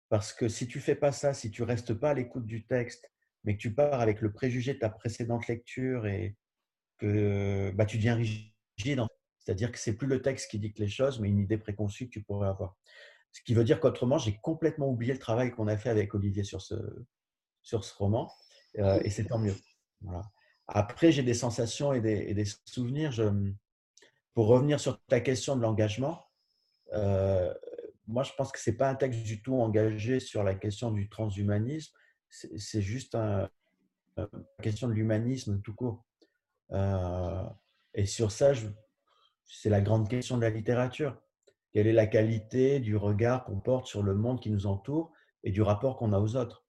S3: Parce que si tu fais pas ça, si tu restes pas à l'écoute du texte, mais que tu pars avec le préjugé de ta précédente lecture et, que bah, tu deviens rigide. C'est-à-dire que c'est plus le texte qui dicte les choses, mais une idée préconçue que tu pourrais avoir. Ce qui veut dire qu'autrement, j'ai complètement oublié le travail qu'on a fait avec Olivier sur ce, sur ce roman, euh, et c'est tant mieux. Après, j'ai des sensations et des, des souvenirs. Pour revenir sur ta question de l'engagement, euh, moi, je pense que ce n'est pas un texte du tout engagé sur la question du transhumanisme, c'est juste un, une question de l'humanisme tout court. Euh, et sur ça, c'est la grande question de la littérature. Quelle est la qualité du regard qu'on porte sur le monde qui nous entoure et du rapport qu'on a aux autres?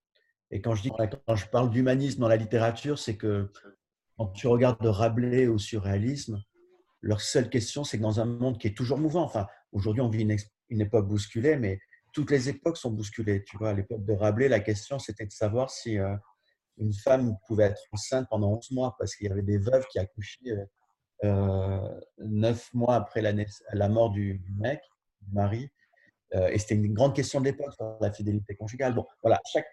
S3: Et quand je, dis, quand je parle d'humanisme dans la littérature, c'est que quand tu regardes de Rabelais au surréalisme, leur seule question, c'est que dans un monde qui est toujours mouvant, enfin, aujourd'hui, on vit une, époque bousculée, mais toutes les époques sont bousculées. Tu vois, à l'époque de Rabelais, la question, c'était de savoir si euh, une femme pouvait être enceinte pendant 11 mois parce qu'il y avait des veuves qui accouchaient euh, euh, neuf mois après la, mort du, mec, du mari. Euh, et c'était une grande question de l'époque, la fidélité conjugale. Bon, voilà, chaque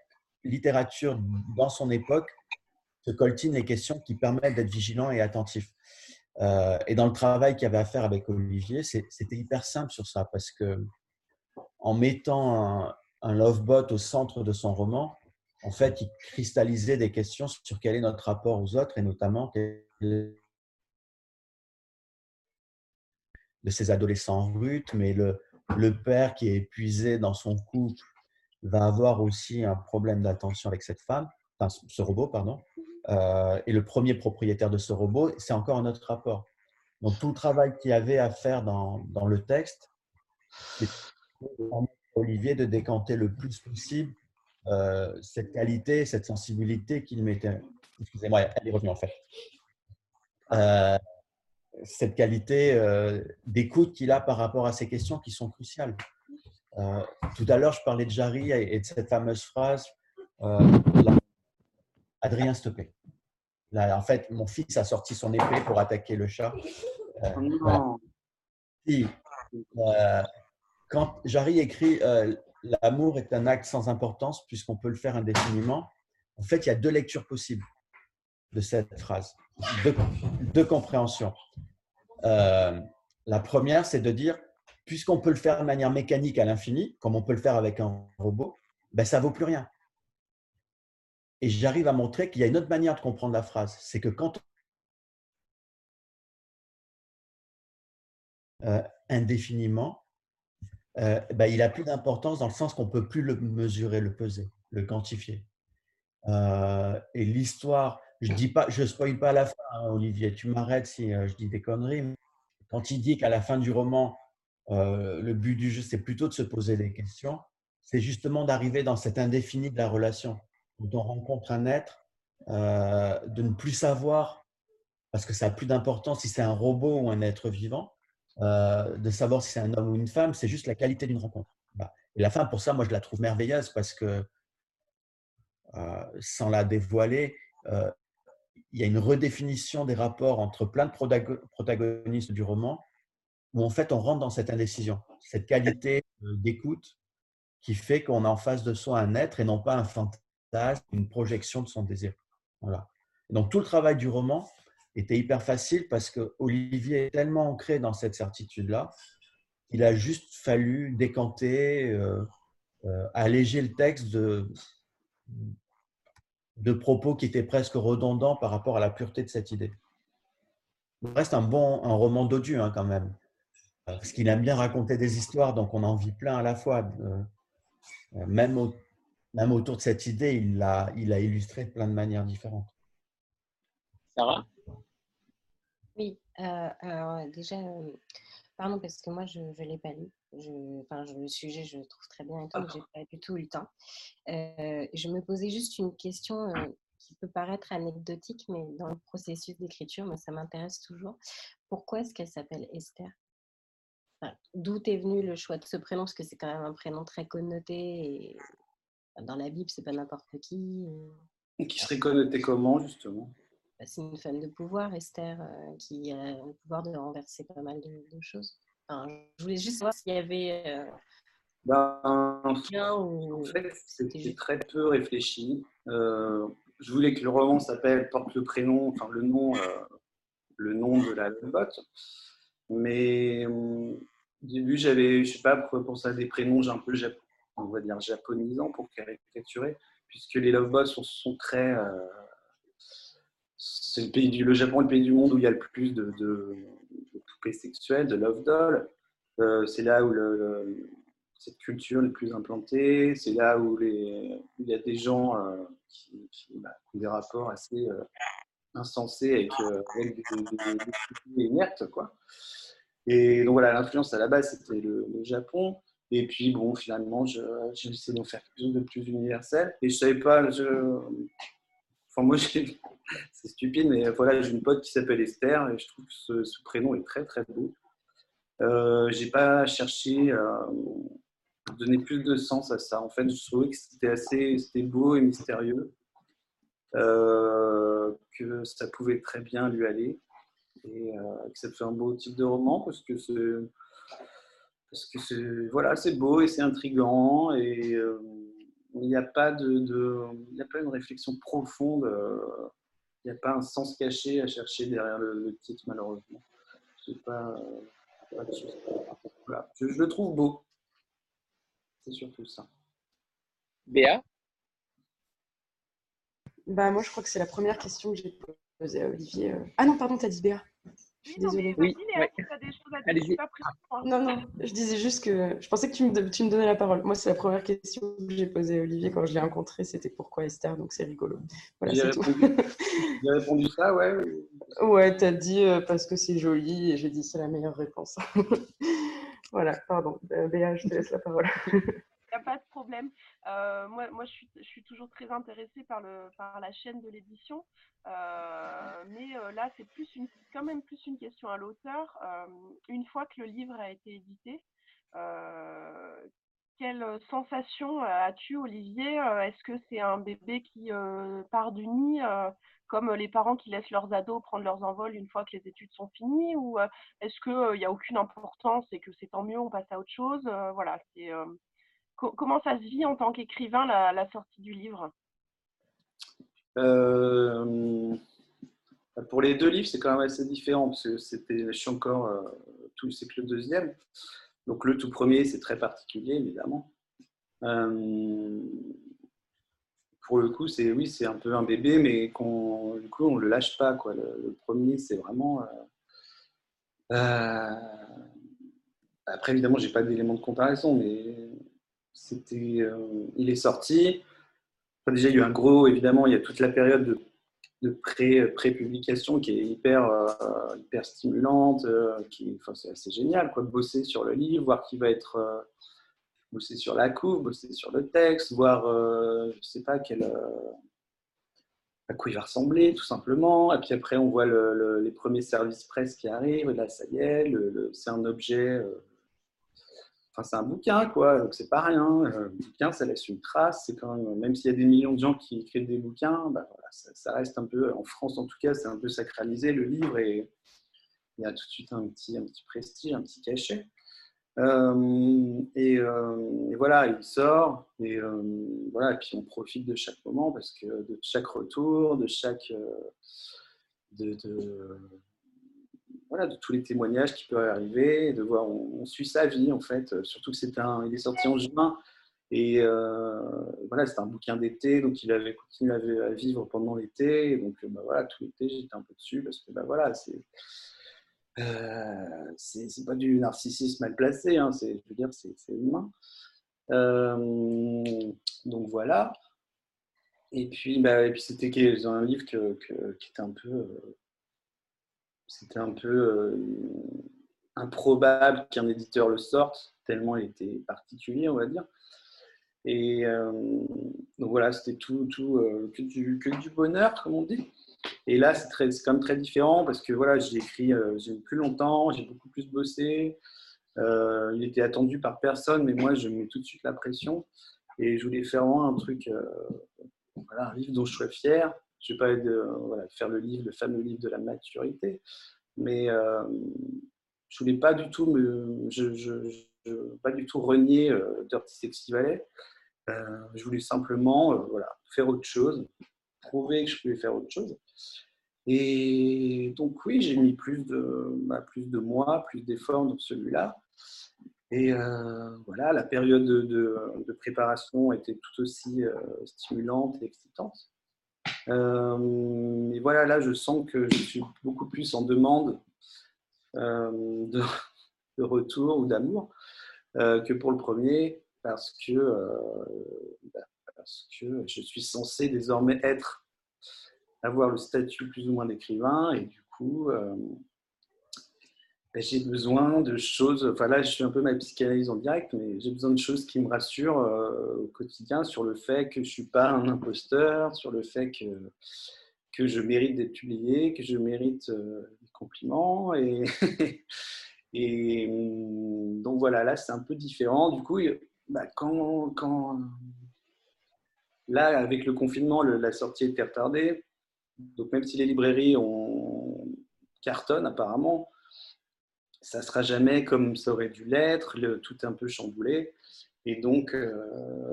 S3: littérature dans son époque se coltine les questions qui permettent d'être vigilant et attentif. Euh, et dans le travail qu'il y avait à faire avec Olivier, c'était hyper simple sur ça parce que en mettant un, un lovebot au centre de son roman, en fait, il cristallisait des questions sur quel est notre rapport aux autres et notamment de ces adolescents en rut, mais le, le père qui est épuisé dans son couple va avoir aussi un problème d'attention avec cette femme, enfin, ce robot, pardon. Euh, et le premier propriétaire de ce robot, c'est encore un autre rapport. Donc tout le travail qu'il y avait à faire dans, dans le texte, c'est Olivier de décanter le plus possible euh, cette qualité, cette sensibilité qu'il mettait. Excusez-moi, elle est revenue en fait. Euh, cette qualité d'écoute qu'il a par rapport à ces questions qui sont cruciales. tout à l'heure, je parlais de Jarry et de cette fameuse phrase Adrien, s'il te plaît. Là, en fait, mon fils a sorti son épée pour attaquer le chat. Euh, euh, quand Jarry écrit euh, L'amour est un acte sans importance puisqu'on peut le faire indéfiniment, en fait, il y a deux lectures possibles de cette phrase, deux, compréhensions. la première, c'est de dire puisqu'on peut le faire de manière mécanique à l'infini, comme on peut le faire avec un robot, ben, ça vaut plus rien. Et j'arrive à montrer qu'il y a une autre manière de comprendre la phrase. C'est que quand euh, indéfiniment, euh, ben, il a plus d'importance dans le sens qu'on ne peut plus le mesurer, le peser, le quantifier. Euh, et l'histoire, je dis pas, je spoil pas la fin, hein, Olivier, tu m'arrêtes si euh, je dis des conneries. quand il dit qu'à la fin du roman, le but du jeu, c'est plutôt de se poser des questions, c'est justement d'arriver dans cet indéfini de la relation quand on rencontre un être, de ne plus savoir, parce que ça n'a plus d'importance si c'est un robot ou un être vivant, euh, de savoir si c'est un homme ou une femme, c'est juste la qualité d'une rencontre. Bah, et la fin, pour ça, moi, je la trouve merveilleuse parce que, euh, sans la dévoiler, il y a une redéfinition des rapports entre plein de protagonistes du roman, où en fait, on rentre dans cette indécision, cette qualité d'écoute qui fait qu'on a en face de soi un être et non pas un fantôme une projection de son désir. Voilà. Donc tout le travail du roman était hyper facile parce que Olivier est tellement ancré dans cette certitude-là qu'il a juste fallu décanter, euh, euh, alléger le texte de, de propos qui étaient presque redondants par rapport à la pureté de cette idée. Il reste un bon un roman d'odieux hein, quand même, parce qu'il aime bien raconter des histoires, donc on en vit plein à la fois. Euh, même même autour de cette idée, il l'a il a illustré de plein de manières différentes.
S1: Sarah?
S4: Oui, euh, alors déjà, euh, pardon parce que moi je ne l'ai pas lu. Je, enfin, le sujet, je le trouve très bien et tout, mais je n'ai pas du tout eu le temps. Euh, je me posais juste une question qui peut paraître anecdotique, mais dans le processus d'écriture, moi, ça m'intéresse toujours. Pourquoi est-ce qu'elle s'appelle Esther? D'où est venu le choix de ce prénom? Parce que c'est quand même un prénom très connoté et dans la Bible, c'est pas n'importe qui.
S2: Et qui serait connoté comment, justement?
S4: C'est une femme de pouvoir, Esther, euh, qui a le pouvoir de renverser pas mal de, choses. je voulais juste savoir s'il y avait. Euh,
S2: ben, En fait, c'était très peu réfléchi. Euh, je voulais que le roman s'appelle porte le prénom, enfin le nom, le nom de la botte. Mais au début, j'avais, je sais pas pourquoi penser à des prénoms un peu on va dire, japonisant pour caricaturer, puisque les lovebots sont, sont très. Euh, c'est le, pays du, le Japon le pays du monde où il y a le plus de, de, poupées sexuelles, de love dolls. Euh, c'est là où cette culture est le plus implantée. C'est là où, il y a des gens euh, qui, bah, ont des rapports assez insensés avec, avec des, des, inertes. Quoi. Et donc voilà, l'influence à la base, c'était le, Japon. Et puis, bon, finalement, j'ai essayé de faire quelque chose de plus universel. Et je savais pas. Enfin, moi, c'est stupide, mais voilà, j'ai une pote qui s'appelle Esther et je trouve que ce, prénom est très, très beau. Euh, j'ai pas cherché à donner plus de sens à ça. En fait, je trouvais que c'était assez c'était beau et mystérieux, euh, que ça pouvait très bien lui aller et euh, que ça fait un beau type de roman parce que c'est parce que voilà, beau et c'est intrigant et euh, il n'y a pas de, de a pas une réflexion profonde euh, n'y a pas un sens caché à chercher derrière le, titre, malheureusement. Pas, voilà. je, le trouve beau. C'est surtout ça.
S1: Béa?
S7: Bah, Moi, je crois que c'est la première question que j'ai posée à Olivier. Euh. Ah non, pardon, tu as dit Béa.
S8: Je suis désolée. Oui,
S7: Non, non, je disais juste que je pensais que tu me, tu me donnais la parole. Moi, c'est la première question que j'ai posée à Olivier quand je l'ai rencontré. C'était pourquoi Esther, donc c'est rigolo.
S2: Voilà, j'ai répondu, répondu, ça, ouais.
S7: Ouais, tu as dit euh, parce que c'est joli et j'ai dit c'est la meilleure réponse. voilà, pardon. Euh, Béa, je te laisse la parole.
S8: Il n'y a pas de problème. Euh, moi, moi je, suis, je, suis, toujours très intéressée par, le, par la chaîne de l'édition. Euh, mais euh, là, c'est plus une, quand même plus une question à l'auteur. une fois que le livre a été édité, quelle sensation as-tu, Olivier? Est-ce que c'est un bébé qui part du nid, comme les parents qui laissent leurs ados prendre leurs envols une fois que les études sont finies? Ou est-ce qu'il n'y a aucune importance et que c'est tant mieux, on passe à autre chose? Voilà, c'est comment ça se vit en tant qu'écrivain la, sortie du livre?
S2: Euh, Pour les deux livres, c'est quand même assez différent parce que c'était, je suis encore euh, tout, c'est que le deuxième. Donc le tout premier, c'est très particulier évidemment. Euh, pour le coup, c'est oui, c'est un peu un bébé, mais du coup, on le lâche pas. Quoi. Le, premier, c'est vraiment. après, évidemment, j'ai pas d'éléments de comparaison, mais c'était, euh, il est sorti. déjà, il y a eu un gros, évidemment, il y a toute la période de, de pré, pré-publication qui est hyper, euh, hyper stimulante, euh, enfin, c'est assez génial, quoi, de bosser sur le livre, voir qui va être, bosser sur la couve, bosser sur le texte, voir, je sais pas, quel, à quoi il va ressembler, tout simplement. Et puis après, on voit les premiers services presse qui arrivent, là, ça y est, c'est un objet c'est un bouquin, quoi, donc c'est pas rien. Euh, un bouquin, ça laisse une trace. C'est quand même, s'il y a des millions de gens qui écrivent des bouquins, bah, ça, reste un peu, en France en tout cas, c'est un peu sacralisé le livre et il y a tout de suite un petit, un petit prestige, un petit cachet. Euh, euh, et, voilà, il sort et voilà, puis on profite de chaque moment parce que de chaque retour, de chaque de, de tous les témoignages qui peuvent arriver, de voir, on, suit sa vie en fait, euh, surtout que c'est un, il est sorti en juin et euh, voilà, c'était un bouquin d'été, donc il avait continué à, vivre pendant l'été, donc bah, voilà, tout l'été j'étais un peu dessus parce que bah, voilà, c'est euh, c'est pas du narcissisme mal placé, hein, je veux dire, c'est humain. Euh, donc voilà. Et puis, bah, puis c'était un livre qui était un peu c'était un peu euh, improbable qu'un éditeur le sorte, tellement il était particulier, on va dire. Et euh, donc voilà, c'était tout, tout euh, que, du, bonheur, comme on dit. Et là, c'est quand même très différent parce que voilà, j'ai écrit plus longtemps, j'ai beaucoup plus bossé. il était attendu par personne, mais moi, je mets tout de suite la pression. Et je voulais faire vraiment un truc, voilà, un livre dont je sois fier je ne vais pas faire le livre, le fameux livre de la maturité, mais euh, je voulais pas du tout renier euh, Dirty Sexy. Euh, je voulais simplement euh, faire autre chose, prouver que je pouvais faire autre chose. Et donc oui, j'ai mis plus de, bah, plus de mois, plus d'efforts dans celui-là. Et voilà, la période de, de, préparation était tout aussi stimulante et excitante. Euh, et voilà, là, je sens que je suis beaucoup plus en demande euh, de, retour ou d'amour euh, que pour le premier, parce que, bah, parce que je suis censé désormais être, avoir le statut plus ou moins d'écrivain, et du coup, j'ai besoin de choses, enfin là je suis un peu ma psychanalyse en direct, mais j'ai besoin de choses qui me rassurent euh, au quotidien sur le fait que je ne suis pas un imposteur, sur le fait que, que je mérite d'être publié, que je mérite euh, des compliments. Et, et donc voilà, là c'est un peu différent. Du coup, bah, quand, quand, là avec le confinement, la sortie était retardée, donc même si les librairies ont cartonne apparemment, ça sera jamais comme ça aurait dû l'être, tout est un peu chamboulé. Et donc, euh,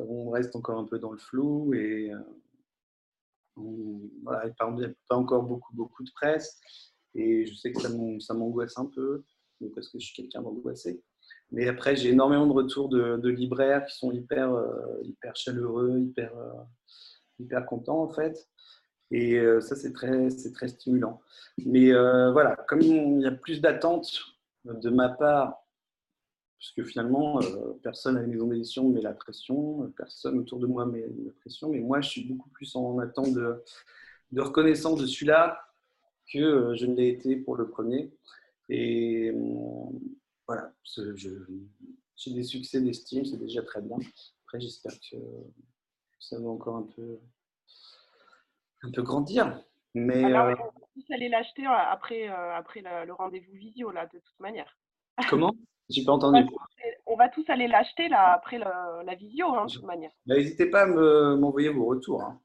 S2: on reste encore un peu dans le flou. Et, il n'y a pas encore beaucoup, beaucoup de presse. Et je sais que ça m'angoisse un peu, parce que je suis quelqu'un d'angoissé. Mais après, j'ai énormément de retours de, libraires qui sont hyper, euh, hyper chaleureux, hyper, euh, hyper contents en fait. Et ça, c'est très, très stimulant. Mais voilà, comme il y a plus d'attentes de ma part, puisque finalement, personne à la maison d'édition met la pression, personne autour de moi met la pression, mais moi, je suis beaucoup plus en attente de, de reconnaissance de celui-là que je ne l'ai été pour le premier. Et voilà, j'ai des succès d'estime, c'est déjà très bien. Après, j'espère que ça va encore un peu, un peu grandir. Mais,
S8: Alors, on va tous aller l'acheter euh, après, euh, après le rendez-vous visio, là, de toute manière.
S2: Comment? J'ai pas entendu.
S8: On va tous aller l'acheter là après la visio, hein, de toute manière.
S2: Bah, n'hésitez pas à m'envoyer vos retours. Hein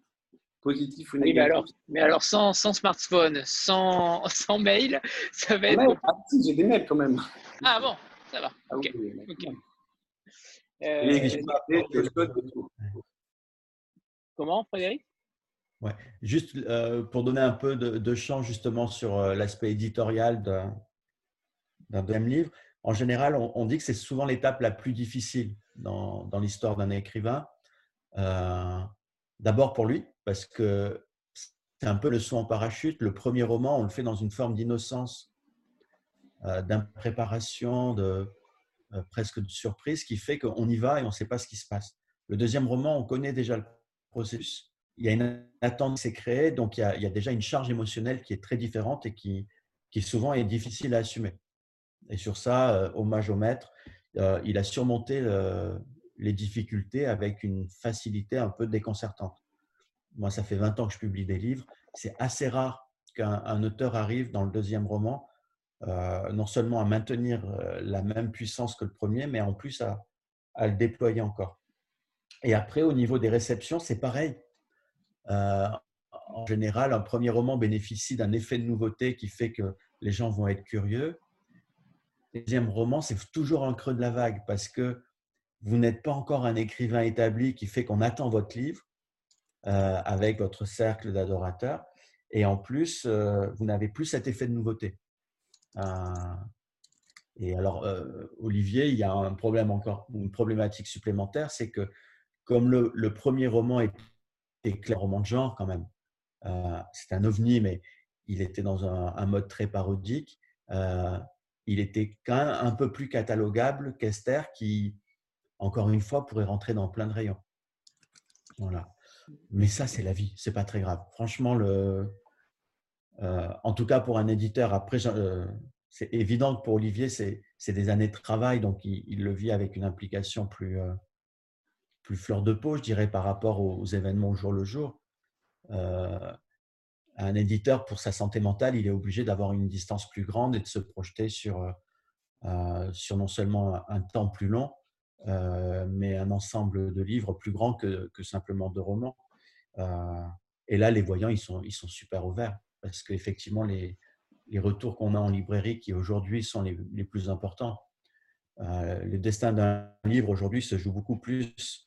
S2: positif ou négatif.
S1: mais alors, mais alors sans, sans, smartphone, sans, sans mail, ça va être.
S2: Ah, si, j'ai des mails quand même.
S1: Ah bon, ça va. Ah, ok.
S3: Euh,
S1: comment, Frédéric?
S3: Ouais. Juste euh, pour donner un peu de, de champ justement sur euh, l'aspect éditorial d'un deuxième livre, en général, on, dit que c'est souvent l'étape la plus difficile dans, l'histoire d'un écrivain. D'abord pour lui, parce que c'est un peu le saut en parachute. Le premier roman, on le fait dans une forme d'innocence, euh, d'impréparation, de euh, presque de surprise, qui fait qu'on y va et on ne sait pas ce qui se passe. Le deuxième roman, on connaît déjà le processus. Il y a une attente qui s'est créée, donc il y, a, déjà une charge émotionnelle qui est très différente et qui, souvent est difficile à assumer. Et sur ça, euh, hommage au maître, il a surmonté les difficultés avec une facilité un peu déconcertante moi, ça fait 20 ans que je publie des livres. C'est assez rare qu'un auteur arrive dans le deuxième roman, euh, non seulement à maintenir euh, la même puissance que le premier, mais en plus à, le déployer encore. Et après, au niveau des réceptions, c'est pareil. Euh, en général, un premier roman bénéficie d'un effet de nouveauté qui fait que les gens vont être curieux. Deuxième roman, c'est toujours un creux de la vague parce que vous n'êtes pas encore un écrivain établi qui fait qu'on attend votre livre. Euh, avec votre cercle d'adorateurs. Et en plus, euh, vous n'avez plus cet effet de nouveauté. Et alors, Olivier, il y a un problème encore, une problématique supplémentaire, c'est que comme le, premier roman était un roman de genre quand même, c'est un ovni, mais il était dans un, mode très parodique. il était quand même un peu plus catalogable qu'Esther, qui, encore une fois, pourrait rentrer dans plein de rayons. Voilà. Mais ça, c'est la vie, c'est pas très grave. Franchement, le, euh, en tout cas pour un éditeur, après, euh, c'est évident que pour Olivier, c'est des années de travail, donc il, le vit avec une implication plus, euh, plus fleur de peau, je dirais, par rapport aux, événements au jour le jour. un éditeur, pour sa santé mentale, il est obligé d'avoir une distance plus grande et de se projeter sur, sur non seulement un temps plus long, euh, mais un ensemble de livres plus grand que, que simplement de romans. Euh, et là, les voyants, ils sont, ils sont super ouverts parce qu'effectivement, les, les retours qu'on a en librairie qui aujourd'hui sont les, les, plus importants. Euh, le destin d'un livre aujourd'hui se joue beaucoup plus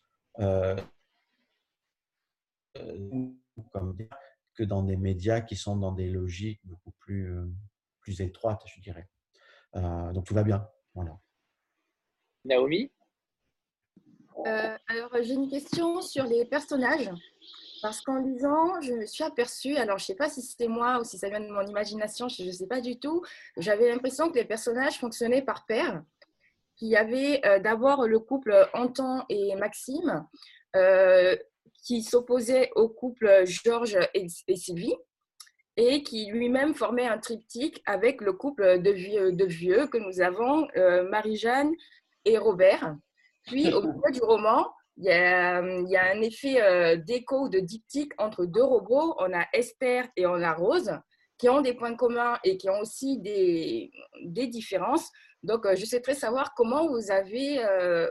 S3: comme que dans des médias qui sont dans des logiques beaucoup plus, plus étroites, je dirais. donc tout va bien. Voilà.
S1: Naomi?
S6: Euh, alors, j'ai une question sur les personnages. Parce qu'en lisant, je me suis aperçue, alors je ne sais pas si c'était moi ou si ça vient de mon imagination, je ne sais pas du tout, j'avais l'impression que les personnages fonctionnaient par paire. Qu'il y avait euh, d'abord le couple Anton et Maxime, euh, qui s'opposait au couple Georges et, Sylvie, et qui lui-même formait un triptyque avec le couple de vieux, de vieux que nous avons, Marie-Jeanne et Robert. Puis, au milieu du roman, il y, a, un effet euh, d'écho, de diptyque entre deux robots. On a Esther et on a Rose, qui ont des points communs et qui ont aussi des, des différences. Donc, euh, je souhaiterais savoir comment vous avez, euh,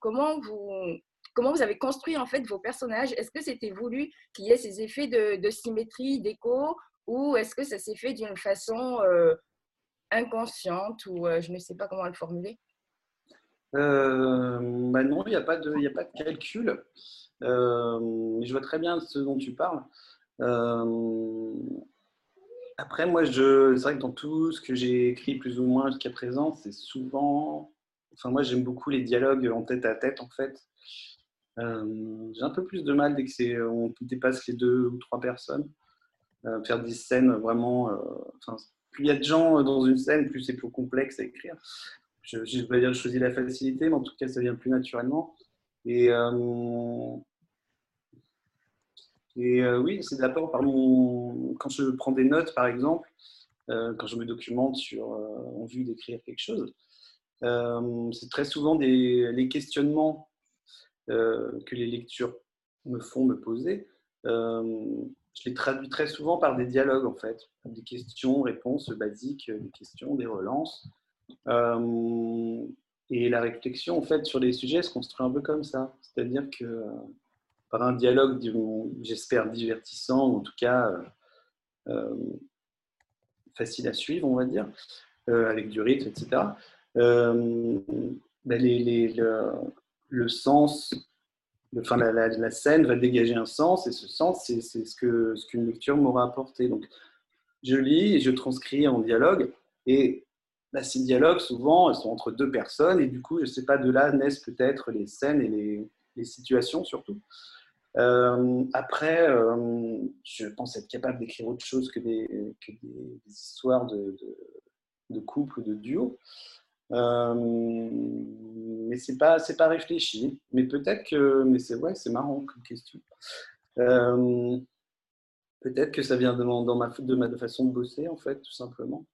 S6: comment vous, comment vous avez construit en fait vos personnages. Est-ce que c'était voulu qu'il y ait ces effets de, symétrie, d'écho, ou est-ce que ça s'est fait d'une façon inconsciente, ou je ne sais pas comment le formuler?
S2: Euh, bah non, il n'y a, pas de, a pas de calcul. Euh, je vois très bien ce dont tu parles. Après, moi, je, c'est vrai que dans tout ce que j'ai écrit plus ou moins jusqu'à présent, c'est souvent. Enfin, moi, j'aime beaucoup les dialogues en tête à tête, en fait. j'ai un peu plus de mal dès que c'est, on dépasse les deux ou trois personnes. faire des scènes vraiment. enfin, plus il y a de gens dans une scène, plus c'est plus complexe à écrire. Je ne vais pas dire que je choisis la facilité, mais en tout cas, ça vient plus naturellement. Et, euh, et euh, oui, c'est d'abord par mon. Quand je prends des notes, par exemple, euh, quand je me documente sur, en vue d'écrire quelque chose, c'est très souvent les questionnements que les lectures me font me poser. je les traduis très souvent par des dialogues, en fait, des questions, réponses basiques, des questions, des relances. Et la réflexion, en fait, sur les sujets se construit un peu comme ça. C'est-à-dire que par un dialogue, j'espère, divertissant, ou en tout cas euh, euh, facile à suivre, on va dire, euh, avec du rythme, etc., ben les, le, sens, la, scène va dégager un sens, et ce sens, c'est ce qu'une ce lecture m'aura apporté. Donc, je lis et je transcris en dialogue, et bah, ces dialogues, souvent, sont entre deux personnes, et du coup, je ne sais pas, de là naissent peut-être les scènes et les, situations surtout. Euh, après, euh, je pense être capable d'écrire autre chose que des, histoires de, de, couple ou de duo. Euh, mais c'est pas c'est pas réfléchi. Mais peut-être que mais c'est ouais c'est marrant comme question. peut-être que ça vient de, dans ma de ma façon de bosser en fait tout simplement.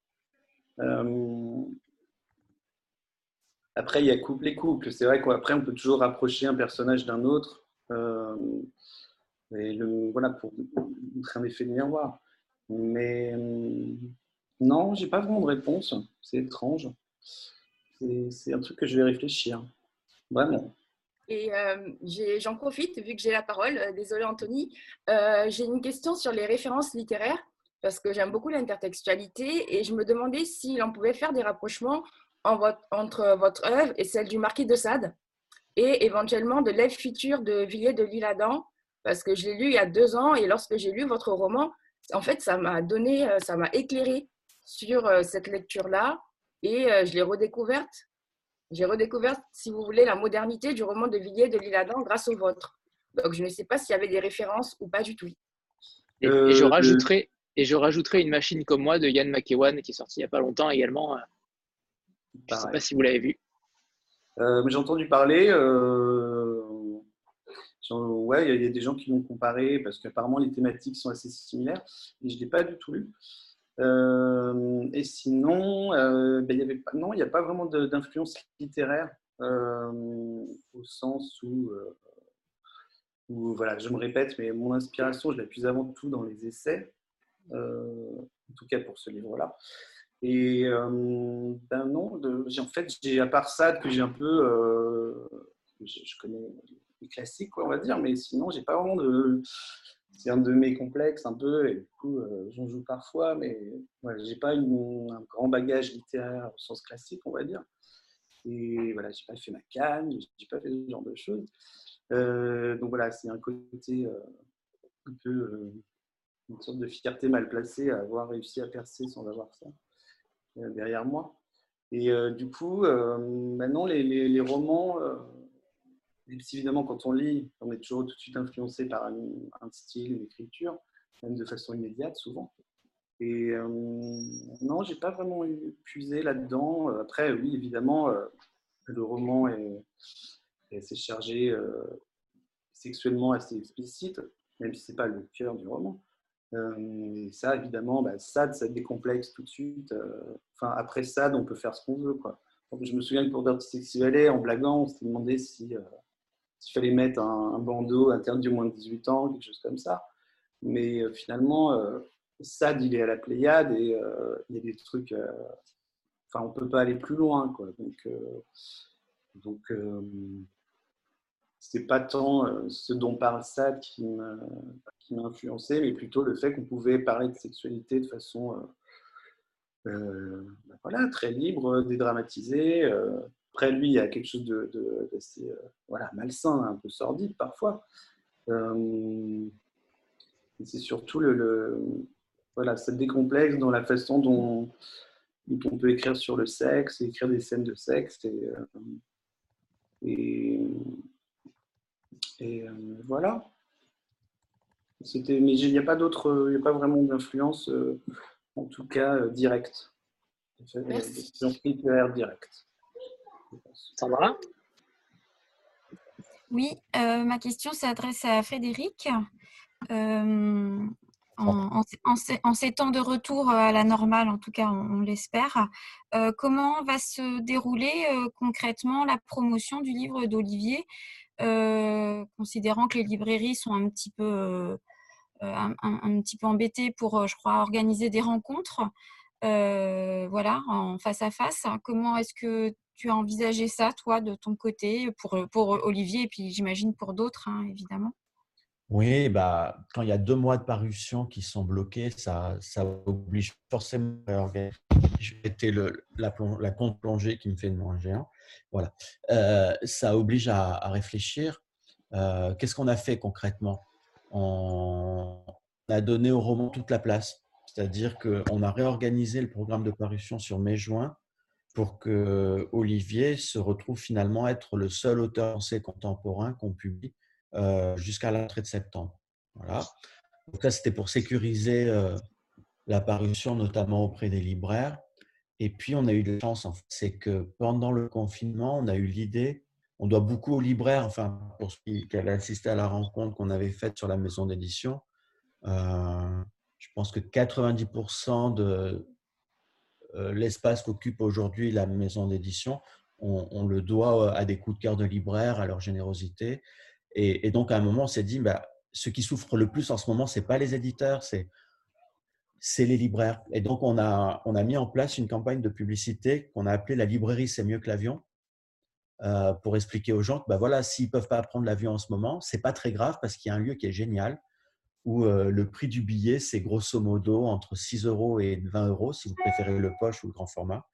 S2: Après, il y a couple et couple. C'est vrai qu'après, on peut toujours rapprocher un personnage d'un autre. Euh, et le, voilà, pour montrer un effet de miroir. Mais euh, non, j'ai pas vraiment de réponse. C'est étrange. C'est un truc que je vais réfléchir. Vraiment.
S6: Et j'en profite, vu que j'ai la parole, désolé Anthony, j'ai une question sur les références littéraires parce que j'aime beaucoup l'intertextualité et je me demandais si on pouvait faire des rapprochements entre votre œuvre et celle du Marquis de Sade et éventuellement de l'œuvre future de Villiers de l'Isle-Adam parce que je l'ai lu il y a deux ans et lorsque j'ai lu votre roman, en fait, ça m'a donné, euh, ça m'a éclairé sur euh, cette lecture-là et euh, je l'ai redécouverte. J'ai redécouvert, si vous voulez, la modernité du roman de Villiers de l'Isle-Adam grâce au vôtre. Donc, je ne sais pas s'il y avait des références ou pas du tout.
S1: Et, et je rajouterai, et je rajouterai une machine comme moi de Yann McEwan qui est sorti il n'y a pas longtemps également. Je ne sais pas si vous l'avez vu.
S2: Euh, j'ai entendu parler. Euh, ouais, il y a des gens qui l'ont comparé parce qu'apparemment les thématiques sont assez similaires. Et je ne l'ai pas du tout lu. et sinon, ben, pas, non, il n'y a pas vraiment d'influence littéraire au sens où, voilà, je me répète, mais mon inspiration, je la puise avant tout dans les essais. Euh, en tout cas pour ce livre-là. Et euh, ben non, de, en fait, j'ai à part ça que j'ai un peu, euh, je, connais les classiques, quoi, on va dire, mais sinon, j'ai pas vraiment de. C'est un de mes complexes un peu, et du coup, j'en joue parfois, mais j'ai pas une, un grand bagage littéraire au sens classique, on va dire. Et voilà, j'ai pas fait ma canne, j'ai pas fait ce genre de choses. donc voilà, c'est un côté un peu une sorte de fierté mal placée à avoir réussi à percer sans avoir ça euh, derrière moi. Et euh, du coup, euh, maintenant, les, les, romans, évidemment, quand on lit, on est toujours tout de suite influencé par un, style, une écriture, même de façon immédiate souvent. Et non, j'ai pas vraiment puisé là-dedans. Après, oui, évidemment, le roman est, est assez chargé sexuellement, assez explicite, même si c'est pas le cœur du roman. Euh, ça, évidemment, bah, SAD, ça décomplexe tout de suite. Euh, enfin, après SAD, on peut faire ce qu'on veut. Je me souviens que pour Dirty Sexy Valley, en blaguant, on s'était demandé si, euh, s'il fallait mettre un, bandeau interdit au moins de 18 ans, quelque chose comme ça. Mais finalement, SAD, il est à la Pléiade et il y a des trucs. Enfin, on ne peut pas aller plus loin. Quoi. Donc, donc c'est pas tant ce dont parle Sade qui me, qui m'a influencé, mais plutôt le fait qu'on pouvait parler de sexualité de façon euh, euh, ben voilà, très libre, dédramatisée. Euh. Après, lui, il y a quelque chose d'assez de, voilà, malsain, un peu sordide parfois. c'est surtout le, voilà, ça décomplexe dans la façon dont, on peut écrire sur le sexe, écrire des scènes de sexe. Et, et, voilà. C'était, mais il n'y a pas d'autre, il n'y a pas vraiment d'influence, en tout cas directe.
S6: Merci.
S2: littéraire directe.
S1: Sandra?
S5: Oui, euh, ma question s'adresse à Frédéric. Euh, en, ces, temps de retour à la normale, en tout cas on, l'espère, euh, comment va se dérouler concrètement la promotion du livre d'Olivier, considérant que les librairies sont un petit peu, un, un, petit peu embêtées pour, je crois, organiser des rencontres voilà, en face à face. Comment est-ce que tu as envisagé ça, toi, de ton côté, pour, pour Olivier et puis j'imagine pour d'autres, hein, évidemment?
S3: Oui, bah, quand il y a deux mois de parution qui sont bloqués, ça, ça oblige forcément à réorganiser. J'ai le, la, la plongée qui me fait de moins géant. Voilà. ça oblige à, réfléchir. Qu'est-ce qu'on a fait concrètement? On a donné au roman toute la place. C'est-à-dire qu'on a réorganisé le programme de parution sur mai-juin pour que Olivier se retrouve finalement être le seul auteur français contemporain qu'on publie euh, jusqu'à l'entrée de septembre. Voilà. Donc ça, c'était pour sécuriser euh, la parution, notamment auprès des libraires. Et puis, on a eu de la chance, c'est que pendant le confinement, on a eu l'idée, on doit beaucoup aux libraires, enfin, pour ceux qui avaient assisté à la rencontre qu'on avait faite sur la maison d'édition, euh, je pense que 90% de euh, l'espace qu'occupe aujourd'hui la maison d'édition, on, le doit à des coups de cœur de libraires, à leur générosité. Et, donc, à un moment, on s'est dit, bah, ce qui souffre le plus en ce moment, ce n'est pas les éditeurs, c'est c'est les libraires. Et donc, on a, on a mis en place une campagne de publicité qu'on a appelée La librairie, c'est mieux que l'avion, euh, pour expliquer aux gens que bah, voilà, s'ils ne peuvent pas prendre l'avion en ce moment, ce n'est pas très grave parce qu'il y a un lieu qui est génial, où le prix du billet, c'est grosso modo entre 6 euros et 20 euros, si vous préférez le poche ou le grand format.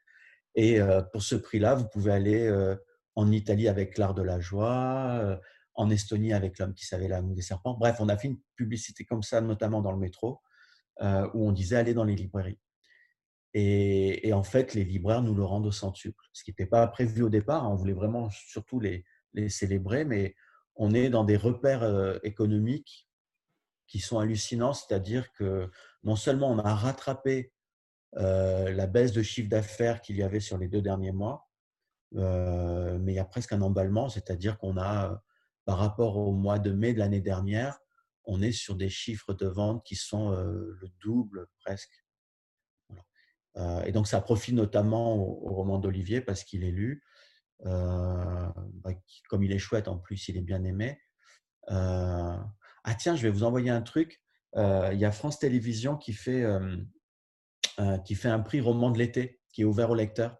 S3: Et pour ce prix-là, vous pouvez aller en Italie avec l'art de la joie, en Estonie avec l'homme qui savait la des serpents. Bref, on a fait une publicité comme ça, notamment dans le métro, où on disait aller dans les librairies. Et, en fait, les libraires nous le rendent au centuple, ce qui n'était pas prévu au départ. Hein. On voulait vraiment surtout les, les célébrer, mais on est dans des repères économiques qui sont hallucinants, c'est-à-dire que non seulement on a rattrapé la baisse de chiffre d'affaires qu'il y avait sur les deux derniers mois, mais il y a presque un emballement, c'est-à-dire qu'on a, par rapport au mois de mai de l'année dernière, on est sur des chiffres de vente qui sont le double presque. et donc ça profite notamment au, roman d'Olivier parce qu'il est lu. Bah, comme il est chouette en plus, il est bien aimé. Ah tiens, je vais vous envoyer un truc. Il y a France Télévisions qui fait, qui fait un prix roman de l'été qui est ouvert aux lecteurs.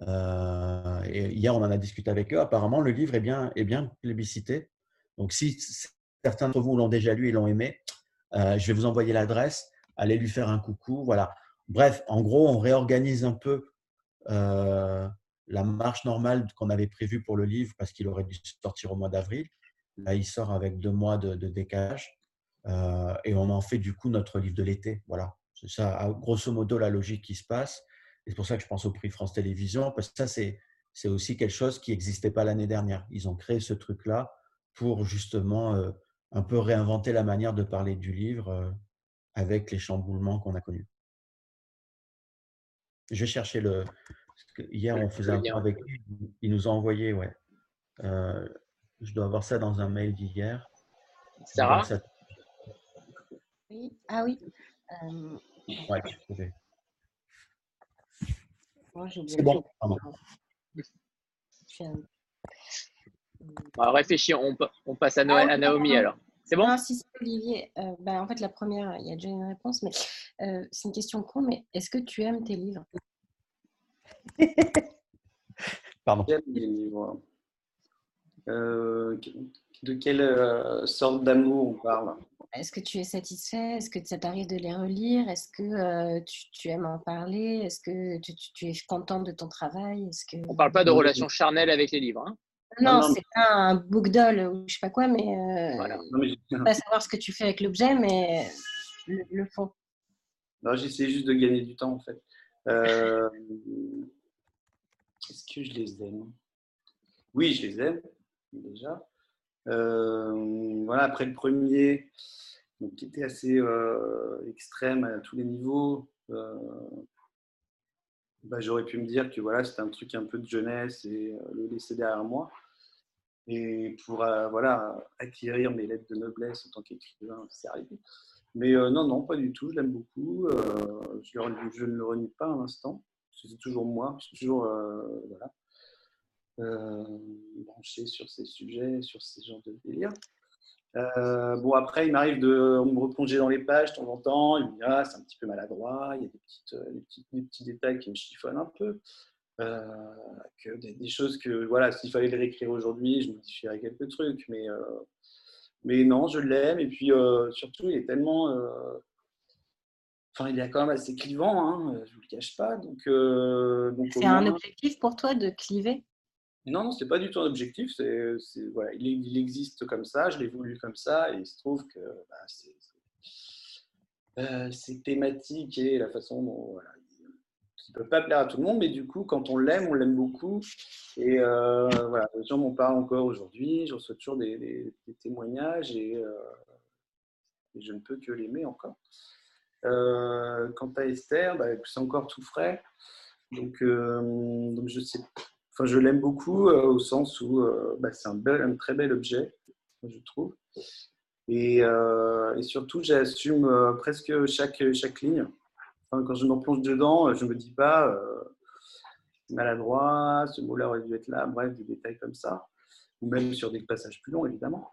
S3: et hier, on en a discuté avec eux. Apparemment, le livre est bien, est bien plébiscité. Donc, si certains d'entre vous l'ont déjà lu et l'ont aimé, je vais vous envoyer l'adresse. Allez lui faire un coucou. Voilà. Bref, en gros, on réorganise un peu la marche normale qu'on avait prévue pour le livre parce qu'il aurait dû sortir au mois d'avril. Là, il sort avec deux mois de, décalage euh, et on en fait du coup notre livre de l'été. Voilà, c'est ça, grosso modo, la logique qui se passe. Et c'est pour ça que je pense au prix France Télévisions, parce que ça, c'est, aussi quelque chose qui n'existait pas l'année dernière. Ils ont créé ce truc-là pour justement euh, un peu réinventer la manière de parler du livre euh, avec les chamboulements qu'on a connus. Je vais chercher le. Hier, on faisait un point avec lui. Il nous a envoyé, ouais. Je dois avoir ça dans un mail d'hier.
S1: Sarah?
S4: Oui, ah oui. Euh...
S3: Ouais, j'ai trouvé.
S4: C'est bon, pardon.
S1: On réfléchit, on, on passe à, ah à Naomi alors. C'est bon?
S4: Non, si c'est Olivier. Euh, ben, en fait, la première, il y a déjà une réponse, mais euh, c'est une question con, mais est-ce que tu aimes tes livres?
S3: Pardon.
S2: J'aime les livres. Euh, de quelle euh, sorte d'amour on parle?
S4: Est-ce que tu es satisfait? Est-ce que ça t'arrive de les relire? Est-ce que euh, tu, aimes en parler? Est-ce que tu, es contente de ton travail? Est-ce que...
S1: On ne parle pas de relations charnelles avec les livres. Hein
S4: Non, c'est pas un book doll ou je sais pas quoi, mais, euh, voilà. pas savoir ce que tu fais avec l'objet, mais le, fond.
S2: Non, j'essaie juste de gagner du temps en fait. Euh, est-ce que je les aime? Oui, je les aime déjà. Euh, voilà, après le premier, donc, qui était assez extrême à tous les niveaux, bah, j'aurais pu me dire que voilà, c'était un truc un peu de jeunesse et euh, le laisser derrière moi. Et pour euh, voilà, acquérir mes lettres de noblesse en tant qu'écrivain, c'est arrivé. Mais euh, non, non, pas du tout, je l'aime beaucoup. Je, ne le renie pas un instant. C'est toujours moi, je suis toujours voilà, branché sur ces sujets, sur ces genres de délire. Euh, bon, après, il m'arrive de me replonger dans les pages de temps en temps. Il me dit, ah, c'est un petit peu maladroit. Il y a des, petites, euh, des, petits détails qui me chiffonnent un peu. Euh, que des, choses que, voilà, s'il fallait le réécrire aujourd'hui, je modifierais quelques trucs. Mais, mais non, je l'aime. Et puis, surtout, il est tellement. Enfin, il est quand même assez clivant, hein, je ne vous le cache pas. Donc,
S4: donc c'est un objectif pour toi de cliver?
S2: Non, non, c'est pas du tout un objectif. Voilà, il, existe comme ça, je l'ai voulu comme ça, et il se trouve que bah, euh, c'est, thématique et la façon dont voilà, ne peut pas plaire à tout le monde, mais du coup, quand on l'aime, on l'aime beaucoup. Et euh, voilà, les gens m'en parlent encore aujourd'hui. Je reçois toujours des, témoignages et, euh, et, je ne peux que l'aimer encore. quant à Esther, bah, c'est encore tout frais. Donc, donc je sais Enfin, je l'aime beaucoup euh, au sens où euh, bah, c'est un, très bel objet, je trouve. Et, euh, surtout, j'assume presque chaque, chaque ligne. quand je m'en plonge dedans, je ne me dis pas maladroit, ce mot-là aurait dû être là, bref, des détails comme ça. Ou même sur des passages plus longs, évidemment.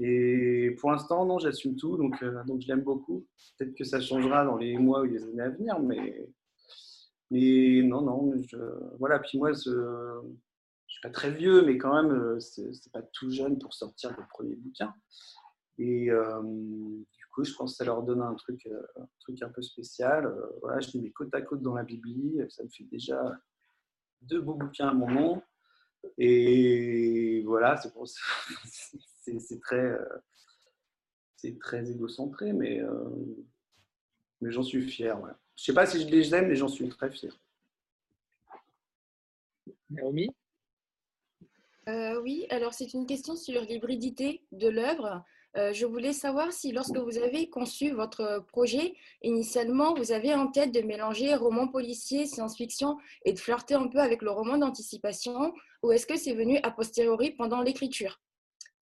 S2: Et pour l'instant, non, j'assume tout, donc, donc je l'aime beaucoup. Peut-être que ça changera dans les mois ou les années à venir, mais mais non, non, je, voilà. Puis moi, je ne suis pas très vieux, mais quand même, euh, c'est pas tout jeune pour sortir le premier bouquin. Et euh, du coup, je pense que ça leur donne un truc, euh, un, truc un peu spécial. voilà, je les mets côte à côte dans la Bibli. Ça me fait déjà deux beaux bouquins à mon nom. Et voilà, c'est très, c'est très égocentré, mais, mais j'en suis fier. Je ne sais pas si je les aime, mais j'en suis très fier.
S1: Naomi?
S6: Euh, Oui, alors c'est une question sur l'hybridité de l'œuvre. Euh, je voulais savoir si lorsque vous avez conçu votre projet, initialement, vous avez en tête de mélanger roman policier, science-fiction et de flirter un peu avec le roman d'anticipation, ou est-ce que c'est venu a posteriori pendant l'écriture?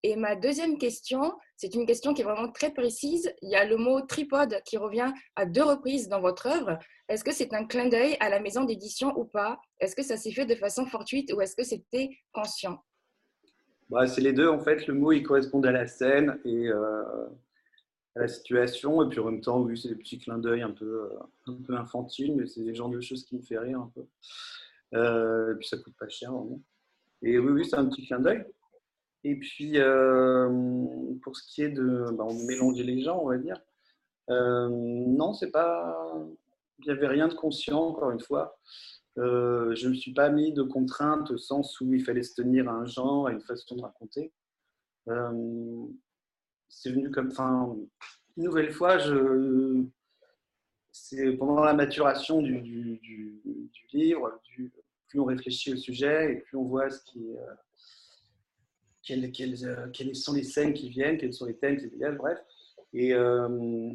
S6: Et ma deuxième question, c'est une question qui est vraiment très précise. Il y a le mot tripode qui revient à deux reprises dans votre œuvre. Est-ce que c'est un clin d'œil à la maison d'édition ou pas? Est-ce que ça s'est fait de façon fortuite ou est-ce que c'était conscient?
S2: Bah, C'est les deux en fait. Le mot il correspond à la scène et euh, à la situation. Et puis en même temps, oui, c'est des petits clins d'œil un peu, un peu infantiles, mais c'est des genres de choses qui me font rire un peu. Euh, et puis ça coûte pas cher vraiment. Et oui, oui, c'est un petit clin d'œil. Et puis, euh, pour ce qui est de bah, mélanger les gens, on va dire, euh, non, c'est pas. Il n'y avait rien de conscient, encore une fois. Euh, je ne me suis pas mis de contraintes au sens où il fallait se tenir à un genre, à une façon de raconter. c'est venu comme. Enfin, une nouvelle fois, c'est pendant la maturation du, livre, plus on réfléchit au sujet et plus on voit ce qui euh, quelles, sont les scènes qui viennent, quels sont les thèmes qui viennent, bref. Et, euh,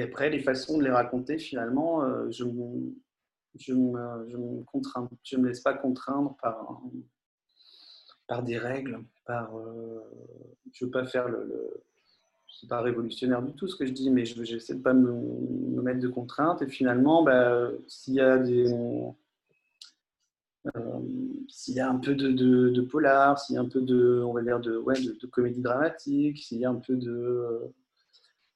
S2: après, les façons de les raconter, finalement, euh, je ne me, laisse pas contraindre par, des règles, par, je ne veux pas faire le, le c'est pas révolutionnaire du tout ce que je dis, mais j'essaie de pas me, me, mettre de contraintes. Et finalement, bah, s'il y a des, euh, s'il y a un peu de, de, polar, s'il y a un peu de, on va dire de, ouais, de, comédie dramatique, s'il y a un peu de,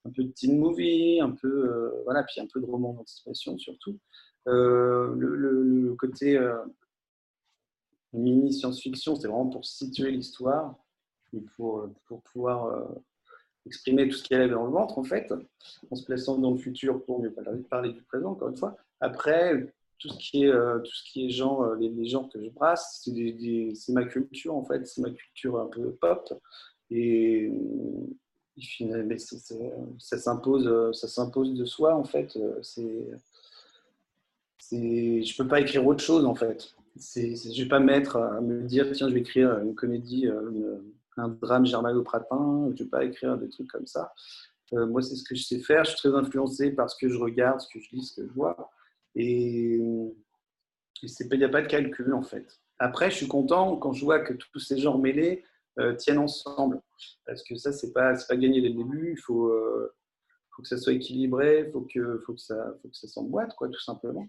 S2: un peu de teen movie, un peu, euh, voilà, puis un peu de roman d'anticipation surtout. Euh, le, côté mini science-fiction, c'est vraiment pour situer l'histoire et pour, pour pouvoir exprimer tout ce qu'il y avait dans le ventre, en fait, en se plaçant dans le futur pour pas parler du présent, encore une fois. Après, tout ce qui est, tout ce qui est genre, les, les genres que je brasse, c'est ma culture en fait, c'est ma culture un peu pop. Et ça s'impose, ça s'impose de soi en fait. C'est, c'est, je peux pas écrire autre chose en fait. C'est, je vais pas mettre à me dire tiens je vais écrire une comédie, un drame germano-pratin. Je vais pas écrire des trucs comme ça. Euh, moi c'est ce que je sais faire. Je suis très influencé par ce que je regarde, ce que je lis, ce que je vois. Et, il n'y a pas de calcul en fait. Après je suis content quand je vois que tous ces genres mêlés euh, tiennent ensemble. Parce que ça, c'est pas, pas gagné dès le début. Il faut, euh, faut que ça soit équilibré, il faut que, faut que ça, faut que ça s'emboîte, tout simplement.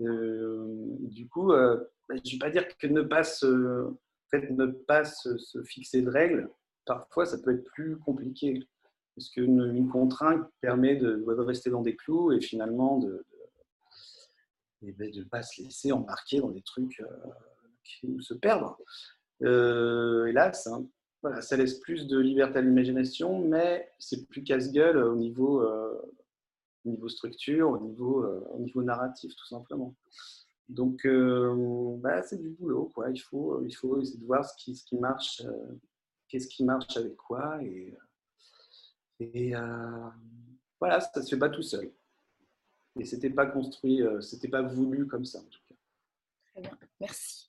S2: Euh, du coup, bah, je ne vais pas dire que ne pas se, fait, ne pas se, fixer de règles, parfois ça peut être plus compliqué. Parce qu'une une contrainte permet de, rester dans des clous et finalement de ne ben, pas se laisser embarquer dans des trucs qui se perdre. Euh, et là, ça laisse plus de liberté à l'imagination, mais c'est plus casse-gueule au niveau, euh, niveau structure, au niveau, euh, au niveau narratif, tout simplement. Donc, bah, c'est du boulot. Quoi. Il, faut, il faut essayer de voir ce qui, ce qui marche, qu'est-ce qui marche avec quoi. Et, et voilà, ça ne se fait pas tout seul. Et c'était pas construit, c'était pas voulu comme ça en tout cas.
S6: Très bien, merci.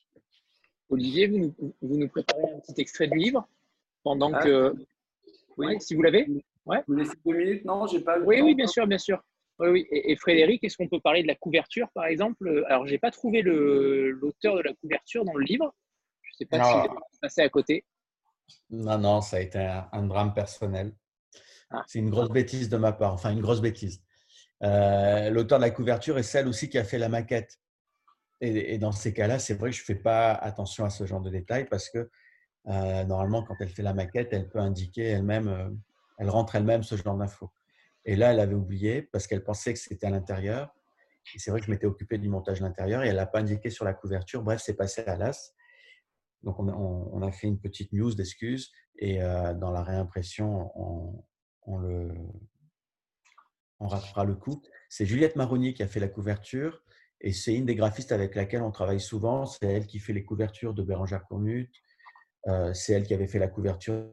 S1: Olivier, vous nous, préparez un petit extrait du livre pendant ah, que. Oui, si vous l'avez.
S2: Ouais. Vous laissez deux minutes Non, j'ai pas.
S1: oui, oui, bien sûr, bien sûr. Oui, oui. Et, Frédéric, est-ce qu'on peut parler de la couverture, par exemple? Alors, j'ai pas trouvé l'auteur de la couverture dans le livre. Je ne sais pas si c'est passé à côté.
S3: Non, non, ça a été un, drame personnel. Ah. C'est une grosse bêtise de ma part. Enfin, une grosse bêtise. Euh, l'auteur de la couverture est celle aussi qui a fait la maquette. Et, dans ces cas-là, c'est vrai que je ne fais pas attention à ce genre de détails parce que euh, normalement, quand elle fait la maquette, elle peut indiquer elle-même, euh, elle rentre elle-même ce genre d'infos. Et là, elle avait oublié parce qu'elle pensait que c'était à l'intérieur. Et c'est vrai que je m'étais occupé du montage de l'intérieur et elle n'a pas indiqué sur la couverture. Bref, c'est passé à l'as. Donc, on, a fait une petite news d'excuses et dans la réimpression, on, on, le, on rattrapera le coup. C'est Juliette Maroni qui a fait la couverture et c'est une des graphistes avec laquelle on travaille souvent. C'est elle qui fait les couvertures de Bérangère Cornut. Euh, c'est elle qui avait fait la couverture.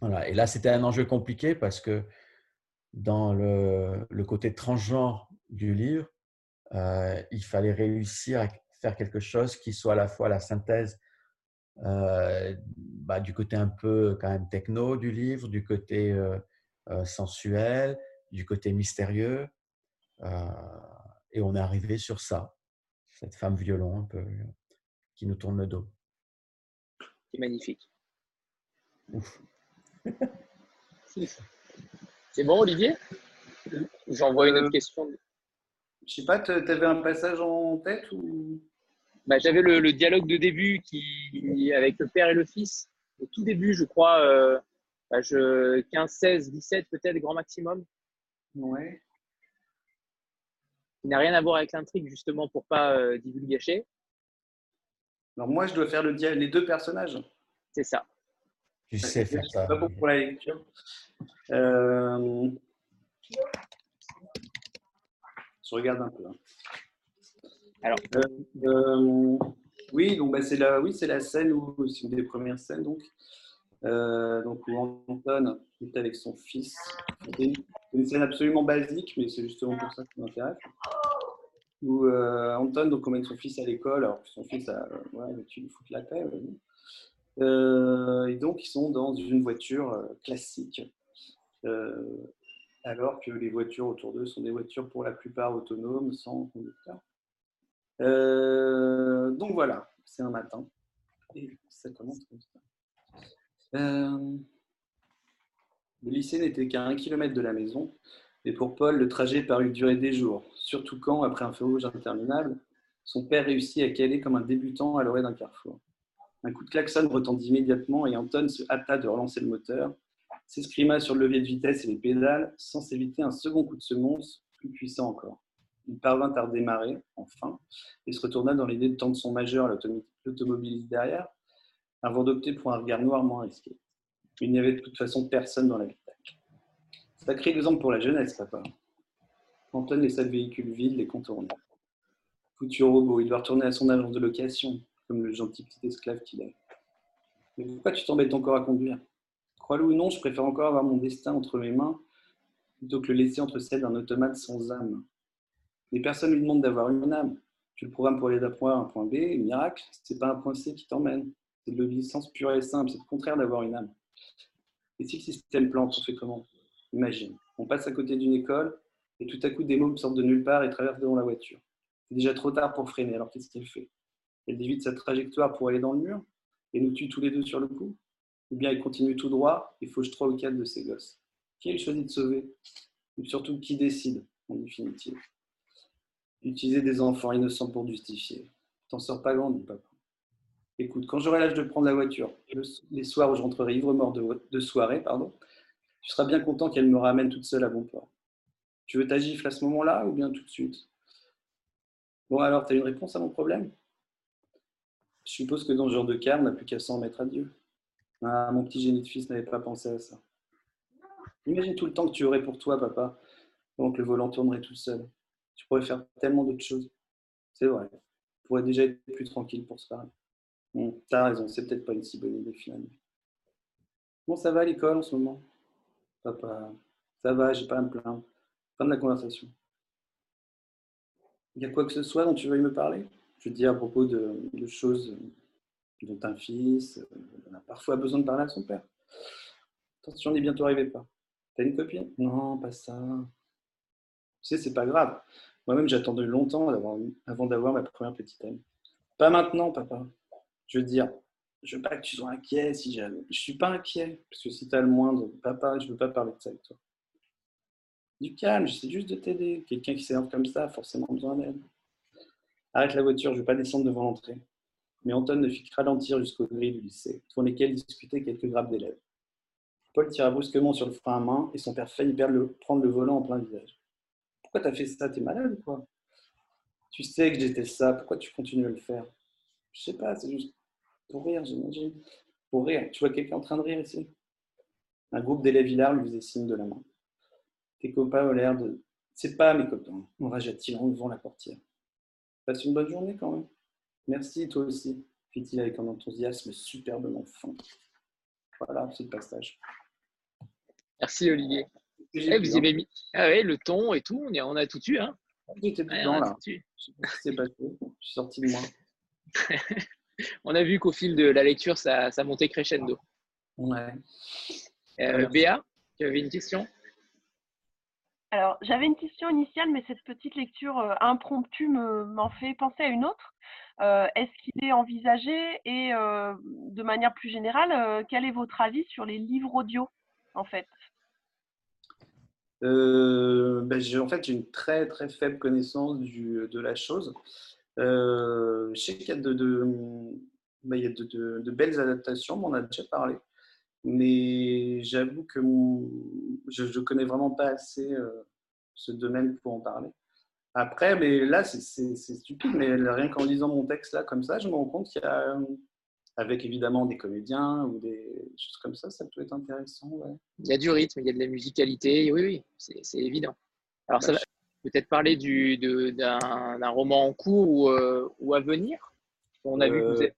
S3: Voilà. Et là, c'était un enjeu compliqué parce que dans le, côté transgenre du livre, euh, il fallait réussir à faire quelque chose qui soit à la fois la synthèse euh, bah, du côté un peu quand même techno du livre, du côté sensuel, du côté mystérieux, euh, et on est arrivé sur ça, cette femme violon un peu qui nous tourne le dos.
S1: C'est magnifique. C'est bon, Olivier? J'envoie une autre euh, question.
S2: Je sais pas, tu avais un passage en tête ou?
S1: Bah, J'avais le, dialogue de début qui, avec le père et le fils. Au tout début, je crois, euh, 15, 16, 17 peut-être, grand maximum.
S2: Ouais
S1: n'a rien à voir avec l'intrigue, justement, pour pas euh, divulgacher.
S2: Alors moi, je dois faire le les deux personnages.
S1: C'est ça.
S3: Tu sais faire ça.
S2: Pas pour la lecture. Euh, je regarde un peu. Hein.
S1: Alors.
S2: Euh, oui, donc bah, c'est la, oui, c'est la scène où c'est une des premières scènes donc. Donc où Anton est avec son fils. C'est une scène absolument basique, mais c'est justement pour ça qui m'intéresse où euh, Anton donc, emmène son fils à l'école, alors que son fils a ouais, tu lui la paix. Euh, et donc, ils sont dans une voiture euh, classique, alors que les voitures autour d'eux sont des voitures pour la plupart autonomes, sans conducteur. donc voilà, c'est un matin. Et ça commence comme ça. Le lycée n'était qu'à un kilomètre de la maison, et pour Paul, le trajet parut durer des jours, surtout quand, après un feu rouge interminable, son père réussit à caler comme un débutant à l'oreille d'un carrefour. Un coup de klaxon retendit immédiatement et Anton se hâta de relancer le moteur, s'escrima sur le levier de vitesse et les pédales, sans s'éviter un second coup de semonce, plus puissant encore. Il parvint à redémarrer, enfin, et se retourna dans l'idée de tendre son majeur à l'automobiliste derrière, avant d'opter pour un regard noir moins risqué. Il n'y avait de toute façon personne dans vie. Sacré exemple pour la jeunesse, papa. Antoine laissa le véhicule vide les contourner. Foutu robot, il doit retourner à son agence de location, comme le gentil petit esclave qu'il est. Mais pourquoi tu t'embêtes encore à conduire? Crois-le ou non, je préfère encore avoir mon destin entre mes mains plutôt que le laisser entre celles d'un automate sans âme. Mais personne ne lui demande d'avoir une âme. Tu le programmes pour aller d'un point A à un point B, miracle, c'est pas un point C qui t'emmène. C'est de l'obéissance pure et simple, c'est le contraire d'avoir une âme. Et si le système plante, on fait comment? Imagine, on passe à côté d'une école et tout à coup des mômes sortent de nulle part et traversent devant la voiture. C'est déjà trop tard pour freiner, alors qu'est-ce qu'il fait? Elle dévite sa trajectoire pour aller dans le mur et nous tue tous les deux sur le coup? Ou bien il continue tout droit et fauche trois ou quatre de ses gosses? Qui il choisit de sauver? Ou surtout qui décide, en définitive? Utiliser des enfants innocents pour justifier. T'en sors pas grand, dit papa. Écoute, quand j'aurai l'âge de prendre la voiture, les soirs où je rentrerai ivre-mort de, soirée, pardon, tu seras bien content qu'elle me ramène toute seule à bon port. Tu veux ta gifle à ce moment-là ou bien tout de suite? Bon, alors, tu as une réponse à mon problème? Je suppose que dans ce genre de cas, on n'a plus qu'à s'en mettre à Dieu. Ah, mon petit génie de fils n'avait pas pensé à ça. Imagine tout le temps que tu aurais pour toi, papa, que le volant tournerait tout seul. Tu pourrais faire tellement d'autres choses. C'est vrai. Tu pourrais déjà être plus tranquille pour se parler. T'as raison, c'est peut-être pas une si bonne idée finalement. Bon, ça va à l'école en ce moment? Papa, ça va, j'ai pas à me plaindre. Fin de la conversation. Il y a quoi que ce soit dont tu veuilles me parler? Je te dis à propos de, choses dont un fils a parfois besoin de parler à son père. Attention, on est bientôt arrivé pas. T'as une copine? Non, pas ça. Tu sais, c'est pas grave. Moi-même, j'attendais longtemps avant d'avoir ma première petite amie. Pas maintenant, papa. Je veux dire, je veux pas que tu sois inquiet si j'avais. Je suis pas inquiet, parce que si tu as le moindre, papa, je veux pas parler de ça avec toi. Du calme, j'essaie juste de t'aider. Quelqu'un qui s'énerve comme ça a forcément besoin d'aide. Arrête la voiture, je veux pas descendre devant l'entrée. Mais Anton ne fit que ralentir jusqu'au grilles du lycée, pour lesquels discutaient quelques grappes d'élèves. Paul tira brusquement sur le frein à main et son père faillit perdre prendre le volant en plein visage. Pourquoi t'as fait ça? T'es malade ou quoi? Tu sais que j'étais ça, pourquoi tu continues à le faire? Je sais pas, c'est juste pour rire, j'imagine. Pour rire. Tu vois quelqu'un en train de rire ici? Un groupe d'élèves hilars lui faisait signe de la main. Tes copains ont l'air de. C'est pas mes copains, enragea-t-il en levant la portière? Passe une bonne journée quand même. Merci, toi aussi, fit-il avec un enthousiasme superbement fin. Voilà, c'est le passage.
S1: Merci Olivier. Eh, vous avez mis ah ouais, le ton et tout, on, a tout eu. Hein.
S2: J'étais dedans là. C'est passé. Je suis sorti de moi.
S1: on a vu qu'au fil de la lecture, ça, ça montait crescendo.
S2: Ouais.
S1: Euh, Béa, tu avais une question?
S8: Alors, j'avais une question initiale, mais cette petite lecture euh, impromptue m'en fait penser à une autre. Euh, est-ce qu'il est envisagé et de manière plus générale, quel est votre avis sur les livres audio en fait?
S2: Euh, ben, j'ai en fait une très très faible connaissance du, de la chose. Euh, je sais qu'il y a, de, de, ben, il y a de, de, belles adaptations, on en a déjà parlé, mais j'avoue que je ne connais vraiment pas assez euh, ce domaine pour en parler. Après, mais là, c'est stupide, mais rien qu'en lisant mon texte là comme ça, je me rends compte qu'il y a avec évidemment des comédiens ou des choses comme ça, ça peut être intéressant.
S1: Il y a du rythme, il y a de la musicalité, oui, oui, c'est évident. Alors, ça bah, va peut-être parler d'un roman en cours ou, euh, ou à venir? On a vu vous, avez,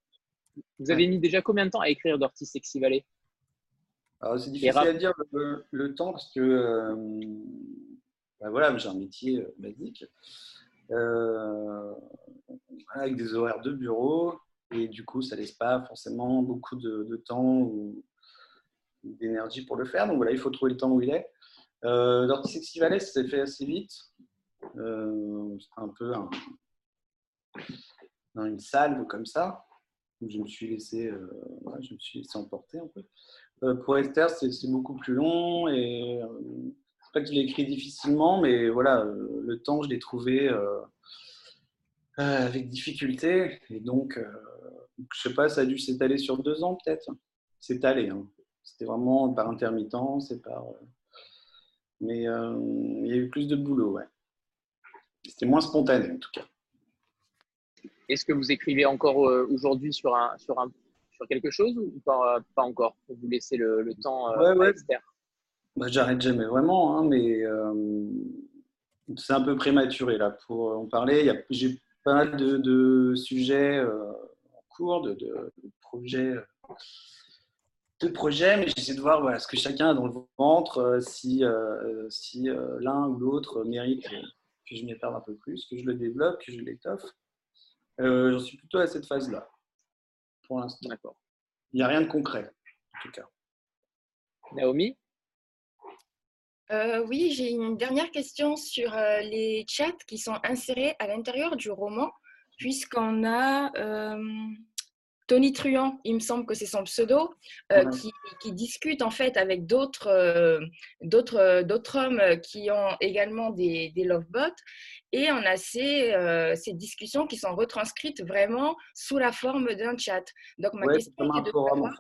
S1: vous avez mis déjà combien de temps à écrire Dorty Sexy Valley
S2: C'est difficile à dire le, temps parce que euh, ben voilà, j'ai un métier euh, basique avec des horaires de bureau et du coup, ça laisse pas forcément beaucoup de, temps ou d'énergie pour le faire. Donc voilà, il faut trouver le temps où il est. Euh, Dirty Sexy Valley, ça s'est fait assez vite. Euh, un peu dans une salle comme ça, où je me suis laissé, euh, je me suis laissé emporter un peu. Euh, pour Esther, c'est beaucoup plus long et c'est pas l'ai écrit difficilement, mais voilà, le temps, je l'ai trouvé avec difficulté. Et donc, je sais pas, ça a dû s'étaler sur deux ans peut-être. S'étaler. Hein. C'était vraiment par intermittent, c'est par. Mais il y a eu plus de boulot, ouais. C'était moins spontané en tout cas.
S1: Est-ce que vous écrivez encore euh, aujourd'hui sur, un, sur, un, sur quelque chose ou pas, pas encore Pour vous laisser le, le temps
S2: ouais, ouais. Bah, J'arrête jamais vraiment, hein, mais c'est un peu prématuré là pour en parler. J'ai pas mal de, sujets en cours, de, de, projets de projets, mais j'essaie de voir voilà, ce que chacun a dans le ventre, si, si l'un ou l'autre mérite que je m'y perde un peu plus, que je le développe, que je l'étoffe. Euh, J'en suis plutôt à cette phase-là, pour l'instant. D'accord. Il n'y a rien de concret, en tout cas.
S1: Naomi?
S6: Euh, Oui, j'ai une dernière question sur euh, les chats qui sont insérés à l'intérieur du roman, puisqu'on a euh, Tony Truant, il me semble que c'est son pseudo, qui, qui, discute en fait avec d'autres d'autres hommes qui ont également des, des lovebots. Et on a ces, euh, ces, discussions qui sont retranscrites vraiment sous la forme d'un chat.
S2: Donc, ma question est de savoir,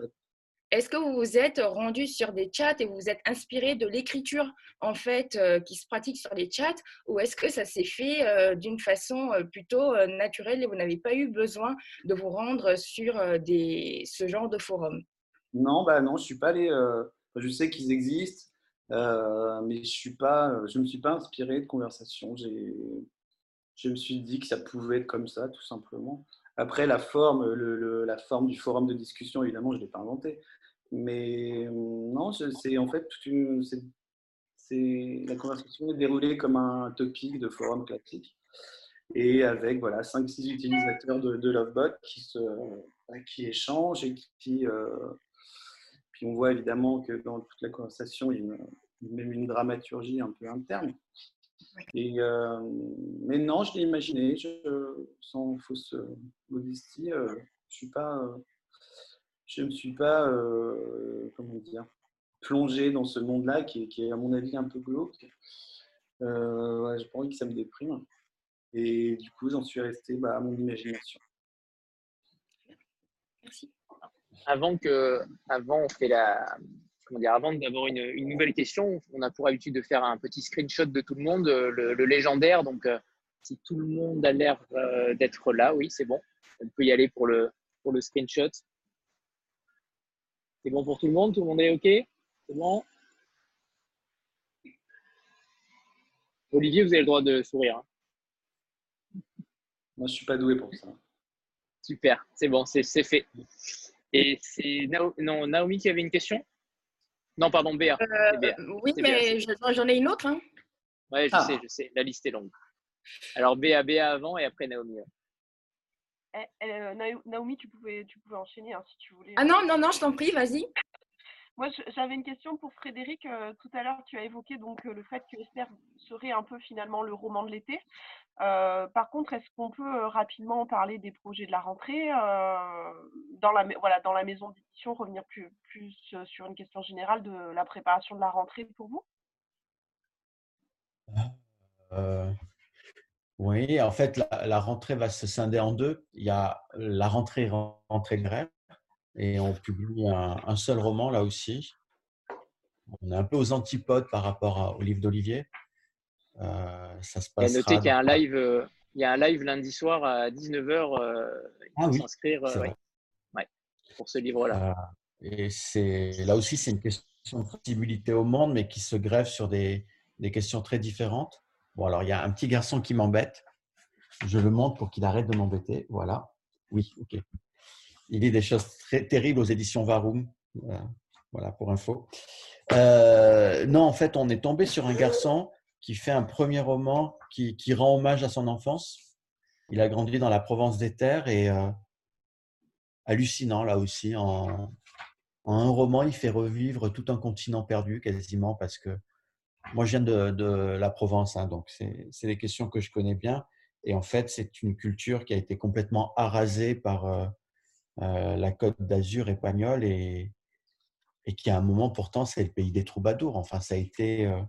S6: est-ce que vous vous êtes rendu sur des chats et vous vous êtes inspiré de l'écriture en fait euh, qui se pratique sur les chats ou est-ce que ça s'est fait euh, d'une façon plutôt naturelle et vous n'avez pas eu besoin de vous rendre sur des, ce genre de forum?
S2: Non, bah non, je suis pas allé. je sais qu'ils existent. Euh, mais je ne me suis pas inspiré de conversation. Je me suis dit que ça pouvait être comme ça, tout simplement. Après, la forme, la forme du forum de discussion, évidemment, je ne l'ai pas inventé. Mais euh, non, c'est en fait c'est la conversation est déroulée comme un topic de forum classique et avec voilà 5-6 utilisateurs de, Lovebot qui, se, qui échangent et qui, euh, puis on voit évidemment que dans toute la conversation, il y a même une dramaturgie un peu interne. Et, euh, mais non, je l'ai imaginé, je, sans fausse modestie, euh, je suis pas, je ne suis pas, euh, comment dire, plongé dans ce monde-là qui, est, à mon avis, un peu glauque. Euh, J'ai pas envie que ça me déprime. Et du coup, j'en suis resté bah, à mon imagination.
S6: Merci
S1: avant que, avant, on fait la, comment dire, avant d'avoir une, une, nouvelle question, on a pour habitude de faire un petit screenshot de tout le monde, le, légendaire. Donc, euh, si tout le monde a l'air euh, d'être là, oui, c'est bon. On peut y aller pour le, pour le screenshot. C'est bon pour tout le monde? Tout le monde est OK? C'est bon? Olivier, vous avez le droit de sourire. Hein.
S2: Moi, je ne suis pas doué pour ça.
S1: Super, c'est bon, c'est fait. Et c'est Naomi qui avait une question? Non, pardon, Béa.
S6: Euh, oui, mais j'en ai une autre. Hein.
S1: Oui, je ah. sais, je sais. La liste est longue. Alors, Béa, Béa avant et après Naomi.
S8: Eh, eh, Naomi, tu pouvais, tu pouvais enchaîner hein, si tu voulais.
S6: Ah non, non, non, je t'en prie, vas-y.
S8: Moi, j'avais une question pour Frédéric. Euh, tout à l'heure, tu as évoqué donc euh, le fait que Esther serait un peu finalement le roman de l'été. Euh, par contre, est-ce qu'on peut rapidement parler des projets de la rentrée dans la voilà dans la maison d'édition, revenir plus plus sur une question générale de la préparation de la rentrée pour vous?
S3: Oui, en fait, la, la, rentrée va se scinder en deux. Il y a la rentrée rentrée grève et on publie un, seul roman là aussi. On est un peu aux antipodes par rapport au livre d'Olivier.
S1: Euh, ça se passe. Qu'il y a un live, euh, il y a un live lundi soir à 19h. Euh, ah oui, s'inscrire pour ce livre-là.
S3: et c'est là aussi, c'est une question de sensibilité au monde, mais qui se grève sur des, des questions très différentes. Bon, alors il y a un petit garçon qui m'embête. Je le montre pour qu'il arrête de m'embêter. Voilà. Oui, ok. Il lit des choses très terribles aux éditions Varum. Voilà, pour info. Euh, non, en fait, on est tombé sur un garçon qui fait un premier roman qui, rend hommage à son enfance. Il a grandi dans la Provence des Terres et euh, hallucinant là aussi. En, un roman, il fait revivre tout un continent perdu quasiment parce que moi, je viens de, la Provence, hein, donc c'est des questions que je connais bien. Et en fait, c'est une culture qui a été complètement arasée par, euh, euh, la Côte d'Azur espagnole et, qui à un moment pourtant c'est le pays des troubadours. Enfin, ça a été euh,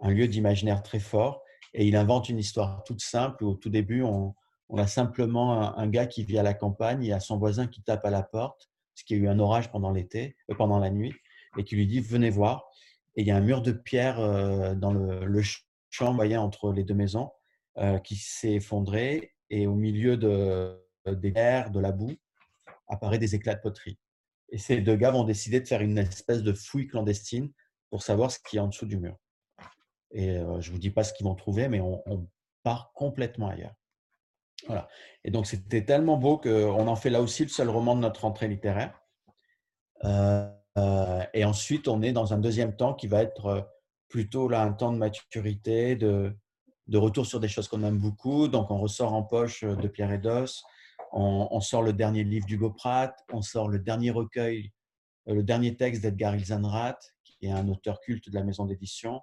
S3: un lieu d'imaginaire très fort et il invente une histoire toute simple où au tout début on, a simplement un, gars qui vit à la campagne, il y a son voisin qui tape à la porte, parce qu'il y a eu un orage pendant l'été, pendant la nuit, et qui lui dit venez voir. Et il y a un mur de pierre dans le, champ moyen entre les deux maisons qui s'est effondré et au milieu de, des terres, de la boue, apparaît des éclats de poterie. Et ces deux gars vont décider de faire une espèce de fouille clandestine pour savoir ce qui est en dessous du mur. Et je ne vous dis pas ce qu'ils vont trouver, mais on, part complètement ailleurs. Voilà. Et donc, c'était tellement beau qu'on en fait là aussi le seul roman de notre rentrée littéraire. Et ensuite, on est dans un deuxième temps qui va être plutôt là un temps de maturité, de, de retour sur des choses qu'on aime beaucoup. Donc, on ressort en poche de Pierre Edos, on, on sort le dernier livre d'Hugo Pratt, on sort le dernier recueil, le dernier texte d'Edgar Ilzenrath, qui est un auteur culte de la maison d'édition.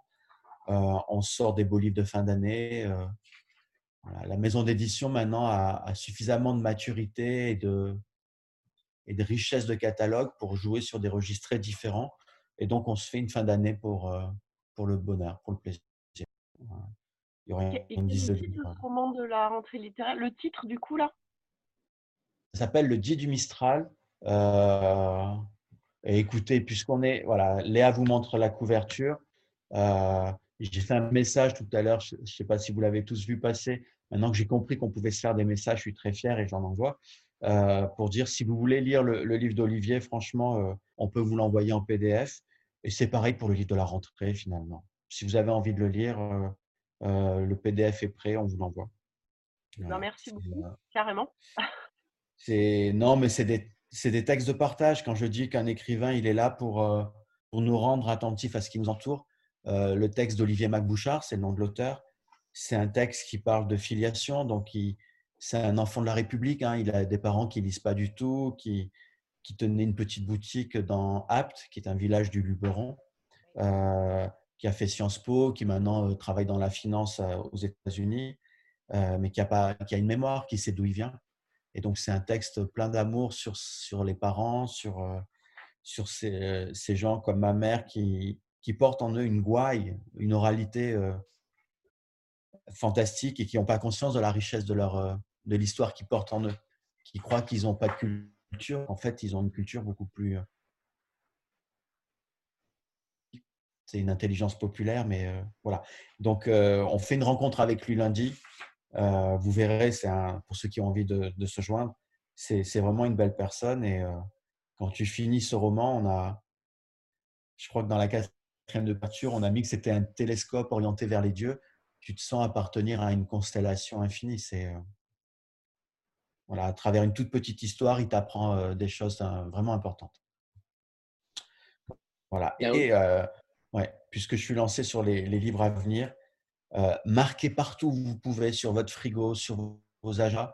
S3: Euh, on sort des beaux livres de fin d'année. Euh, la maison d'édition maintenant a, suffisamment de maturité et de, et de richesse de catalogue pour jouer sur des registres très différents. Et donc, on se fait une fin d'année pour, euh, pour le bonheur, pour le plaisir. Il
S8: y aurait une dizaine de roman de la rentrée littéraire, le titre du coup là?
S3: Ça s'appelle Le Dieu du Mistral. et écoutez, puisqu'on est, voilà, Léa vous montre la couverture. J'ai fait un message tout à l'heure, je ne sais pas si vous l'avez tous vu passer. Maintenant que j'ai compris qu'on pouvait se faire des messages, je suis très fier et j'en envoie. Euh, pour dire si vous voulez lire le, livre d'Olivier, franchement, euh, on peut vous l'envoyer en PDF. Et c'est pareil pour le livre de la rentrée finalement. Si vous avez envie de le lire, euh, le PDF est prêt, on vous l'envoie.
S8: Non, merci beaucoup, carrément.
S3: C'est non, mais c'est des, des, textes de partage. Quand je dis qu'un écrivain, il est là pour, pour nous rendre attentifs à ce qui nous entoure, le texte d'Olivier Macbouchard, c'est le nom de l'auteur. C'est un texte qui parle de filiation, donc c'est un enfant de la République. Hein. il a des parents qui lisent pas du tout, qui, qui tenaient une petite boutique dans Apt, qui est un village du Luberon, euh, qui a fait Sciences Po, qui maintenant euh, travaille dans la finance aux États-Unis, mais qui a, pas, qui a une mémoire, qui sait d'où il vient. Et donc, c'est un texte plein d'amour sur, sur les parents, sur, sur ces, ces, gens comme ma mère qui, qui portent en eux une gouaille, une oralité euh, fantastique et qui n'ont pas conscience de la richesse de, leur, euh, de l'histoire qu'ils portent en eux, qui croient qu'ils n'ont pas de culture. En fait, ils ont une culture beaucoup plus. Euh, c'est une intelligence populaire, mais voilà. Donc, on fait une rencontre avec lui lundi. vous verrez, c'est pour ceux qui ont envie de, se joindre, c'est, vraiment une belle personne. Et quand tu finis ce roman, on a, je crois que dans la de peinture, on a mis que c'était un télescope orienté vers les dieux. Tu te sens appartenir à une constellation infinie. C'est euh, voilà, à travers une toute petite histoire, il t'apprend euh, des choses hein, vraiment importantes. Voilà. Et euh, ouais, puisque je suis lancé sur les, livres à venir, marquez partout où vous pouvez sur votre frigo, sur vos agendas.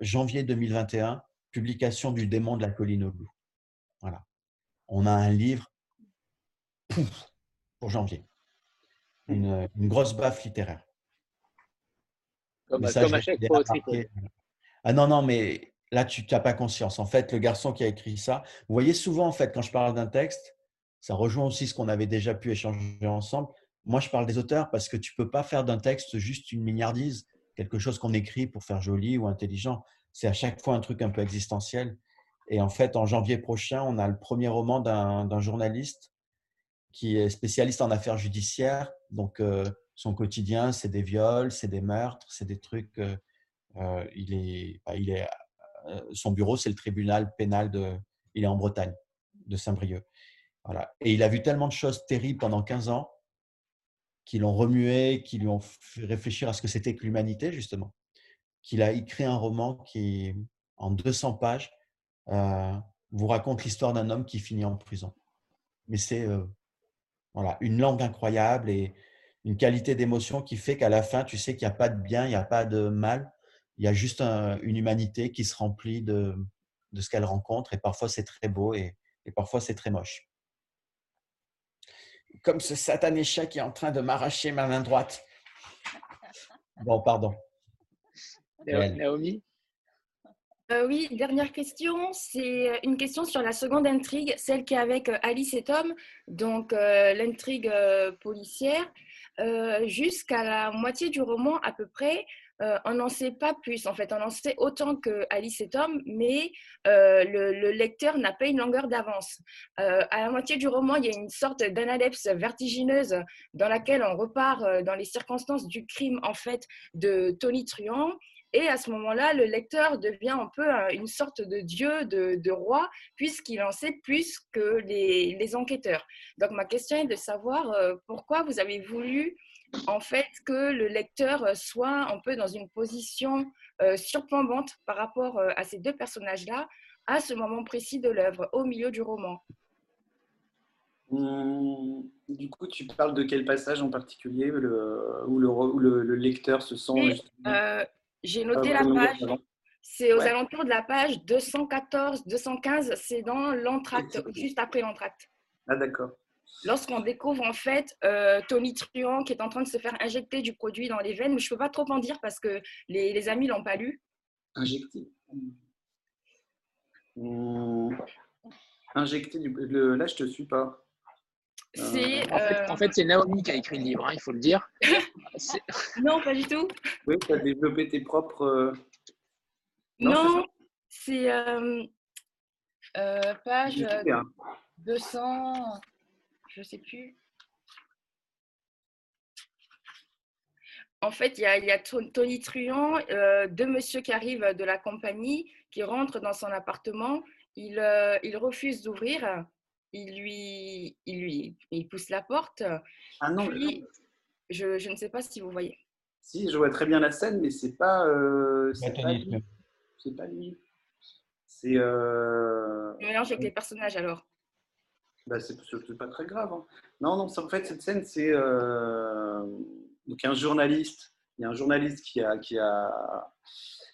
S3: janvier 2021, publication du démon de la colline au loup. Voilà. On a un livre pouf, janvier. Une, grosse baffe littéraire.
S1: Comme, à chaque fois
S3: Ah non, non, mais là, tu n'as pas conscience. En fait, le garçon qui a écrit ça, vous voyez souvent, en fait, quand je parle d'un texte, ça rejoint aussi ce qu'on avait déjà pu échanger ensemble. Moi, je parle des auteurs parce que tu ne peux pas faire d'un texte juste une milliardise, quelque chose qu'on écrit pour faire joli ou intelligent. C'est à chaque fois un truc un peu existentiel. Et en fait, en janvier prochain, on a le premier roman d'un journaliste qui est spécialiste en affaires judiciaires. Donc, euh, son quotidien, c'est des viols, c'est des meurtres, c'est des trucs. Euh, euh, il est, bah, est, son bureau, c'est le tribunal pénal de. Il est en Bretagne, de Saint-Brieuc. Voilà. Et il a vu tellement de choses terribles pendant 15 ans qui l'ont remué, qui lui ont fait réfléchir à ce que c'était que l'humanité, justement. Qu'il a écrit un roman qui, en 200 pages, vous raconte l'histoire d'un homme qui finit en prison. Mais c'est voilà, une langue incroyable et une qualité d'émotion qui fait qu'à la fin, tu sais qu'il n'y a pas de bien, il n'y a pas de mal. Il y a juste une humanité qui se remplit de, de ce qu'elle rencontre. Et parfois, c'est très beau et, et parfois, c'est très moche. Comme ce satané chat qui est en train de m'arracher ma main droite. Bon, pardon.
S1: Naomi?
S6: Euh, oui, dernière question. C'est euh, une question sur la seconde intrigue, celle qui est avec euh, Alice et Tom, donc l'intrigue policière. Jusqu'à la moitié du roman à peu près, on n'en sait pas plus. En fait, on en sait autant que Alice et Tom, mais le, lecteur n'a pas une longueur d'avance. à la moitié du roman, il y a une sorte d'analepse vertigineuse dans laquelle on repart dans les circonstances du crime en fait de Tony Truant Et à ce moment-là, le lecteur devient un peu une sorte de dieu, de, roi, puisqu'il en sait plus que les, enquêteurs. Donc ma question est de savoir euh, pourquoi vous avez voulu en fait que le lecteur soit un peu dans une position euh, surplombante par rapport euh, à ces deux personnages-là à ce moment précis de l'œuvre, au milieu du roman.
S2: Hum, du coup, tu parles de quel passage en particulier le, où, le, le, lecteur se sent...
S6: Euh, j'ai noté la page. C'est aux alentours de la page 214, 215. C'est dans l'entracte, juste après l'entracte.
S2: Ah, d'accord.
S6: Lorsqu'on découvre en fait euh, Tony Truant qui est en train de se faire injecter du produit dans les veines, mais je ne peux pas trop en dire parce que les, les amis l'ont pas lu.
S2: Injecter mmh. Injecter du. Le, là, je te suis pas.
S1: Euh, en, fait, c'est Naomi qui a écrit le livre, hein, il faut le dire.
S6: non, pas du tout.
S2: Oui, tu as développé tes propres. Euh,
S6: non, c'est page 200, je ne sais plus. En fait, il y a, Tony Truant, deux messieurs qui arrivent de la compagnie, qui rentrent dans son appartement. Il, il refuse d'ouvrir il lui, il lui il pousse la porte.
S2: Ah non,
S6: je, je, ne sais pas si vous voyez.
S2: Si, je vois très bien la scène, mais c'est pas, euh, c'est pas lui. C'est pas lui. C'est. Euh...
S6: mélange avec les personnages alors.
S2: Bah, c'est pas très grave. Hein. Non, non, en fait, cette scène, c'est euh... donc un journaliste. Il y a un journaliste qui a, qui a,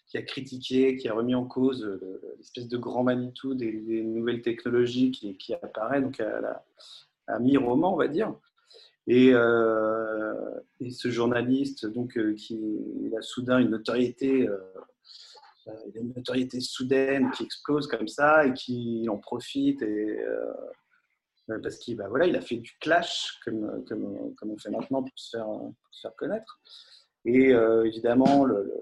S2: qui a critiqué, qui a remis en cause l'espèce de grand Manitou des, nouvelles technologies qui, qui apparaît donc à, mi-roman, on va dire. Et, euh, ce journaliste, donc, euh, qui il a soudain une notoriété, euh, une notoriété soudaine qui explose comme ça et qui en profite parce qu'il bah, a fait du clash comme, on fait maintenant pour se faire, connaître. Et évidemment, le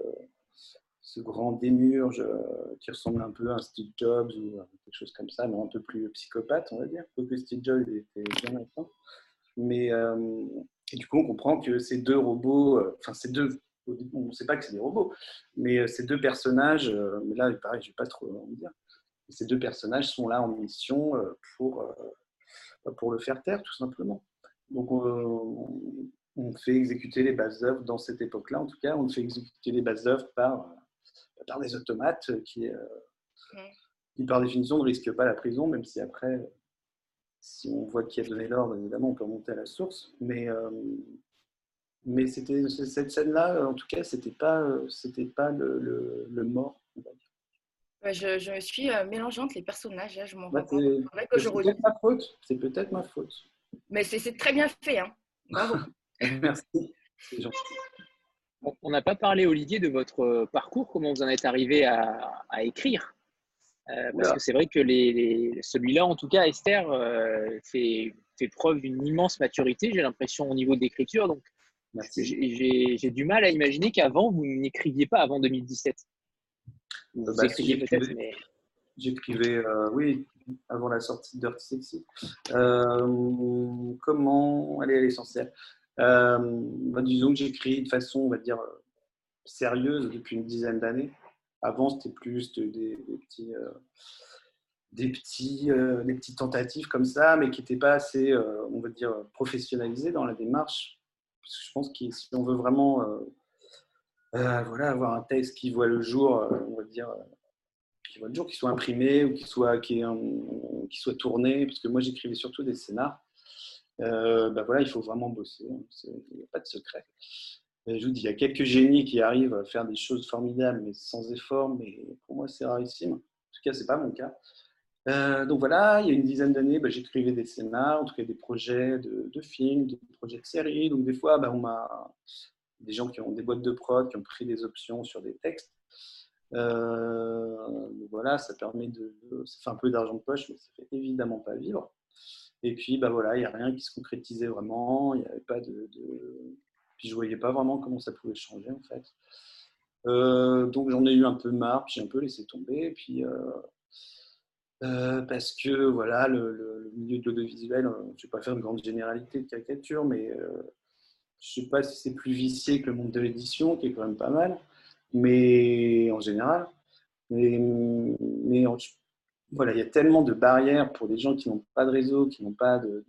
S2: ce grand démurge euh, qui ressemble un peu à un Steve Jobs ou quelque chose comme ça, mais un peu plus psychopathe, on va dire. que Steve Jobs était bien maintenant. Mais euh, et du coup, on comprend que ces deux robots, euh, enfin, ces deux, on ne sait pas que c'est des robots, mais ces deux personnages, mais là, pareil, je ne vais pas trop en dire, ces deux personnages sont là en mission pour, pour le faire taire, tout simplement. Donc, on fait exécuter les bases d'œuvres dans cette époque-là, en tout cas, on fait exécuter les bases d'œuvres par par des automates qui, euh, qui, par définition, ne risquent pas la prison, même si après, si on voit qui a donné l'ordre, évidemment, on peut monter à la source. Mais, euh, mais c'était cette scène-là, en tout cas, c'était pas, c'était pas le, le, mort.
S6: Je, je, suis euh, mélangeante les personnages, je m'en
S2: bah, C'est peut-être ma faute. C'est peut-être ma faute.
S6: Mais c'est très bien fait. Hein. Bravo.
S2: Merci. C'est gentil.
S1: On n'a pas parlé, Olivier, de votre euh, parcours, comment vous en êtes arrivé à, écrire. Euh, parce que c'est vrai que celui-là, en tout cas, Esther, euh, fait, preuve d'une immense maturité, j'ai l'impression, au niveau d'écriture. Donc, j'ai du mal à imaginer qu'avant, vous n'écriviez pas avant 2017.
S2: Vous bah, écriviez peut-être, mais. J'écrivais, oui, avant la sortie de Dirty Sexy. comment aller à l'essentiel euh, bah, disons que j'écris de façon, on va dire, sérieuse depuis une dizaine d'années. Avant, c'était plus des, petits, euh, des, petits, euh, des petites tentatives comme ça, mais qui n'étaient pas assez, on va dire, professionnalisées dans la démarche. Parce que je pense que si on veut vraiment voilà, avoir un texte qui voit le jour, on va dire, qui voit le jour, qui soit imprimé ou qui soit, qui, soit tourné, parce que moi j'écrivais surtout des scénars. Euh, ben voilà, il faut vraiment bosser. Hein. Il n'y a pas de secret. je vous dis, il y a quelques génies qui arrivent à faire des choses formidables, mais sans effort. Mais pour moi, c'est rarissime. En tout cas, ce n'est pas mon cas. Euh, donc voilà, il y a une dizaine d'années, ben, j'écrivais des scénarios, en tout cas des projets de, films, des projets de séries. Donc des fois, ben, on m'a des gens qui ont des boîtes de prod, qui ont pris des options sur des textes. Euh, voilà, ça permet de, ça fait un peu d'argent de poche, mais ça fait évidemment pas vivre. Et puis, bah voilà, il n'y a rien qui se concrétisait vraiment. Il n'y avait pas de, Puis je ne voyais pas vraiment comment ça pouvait changer, en fait. Euh, donc j'en ai eu un peu marre, puis j'ai un peu laissé tomber. Et puis, euh, euh, parce que voilà, le, milieu de l'audiovisuel, je ne vais pas faire une grande généralité de caricature, mais je ne sais pas si c'est plus vicié que le monde de l'édition, qui est quand même pas mal. mais en général. Mais, voilà, il y a tellement de barrières pour des gens qui n'ont pas de réseau, qui n'ont pas de,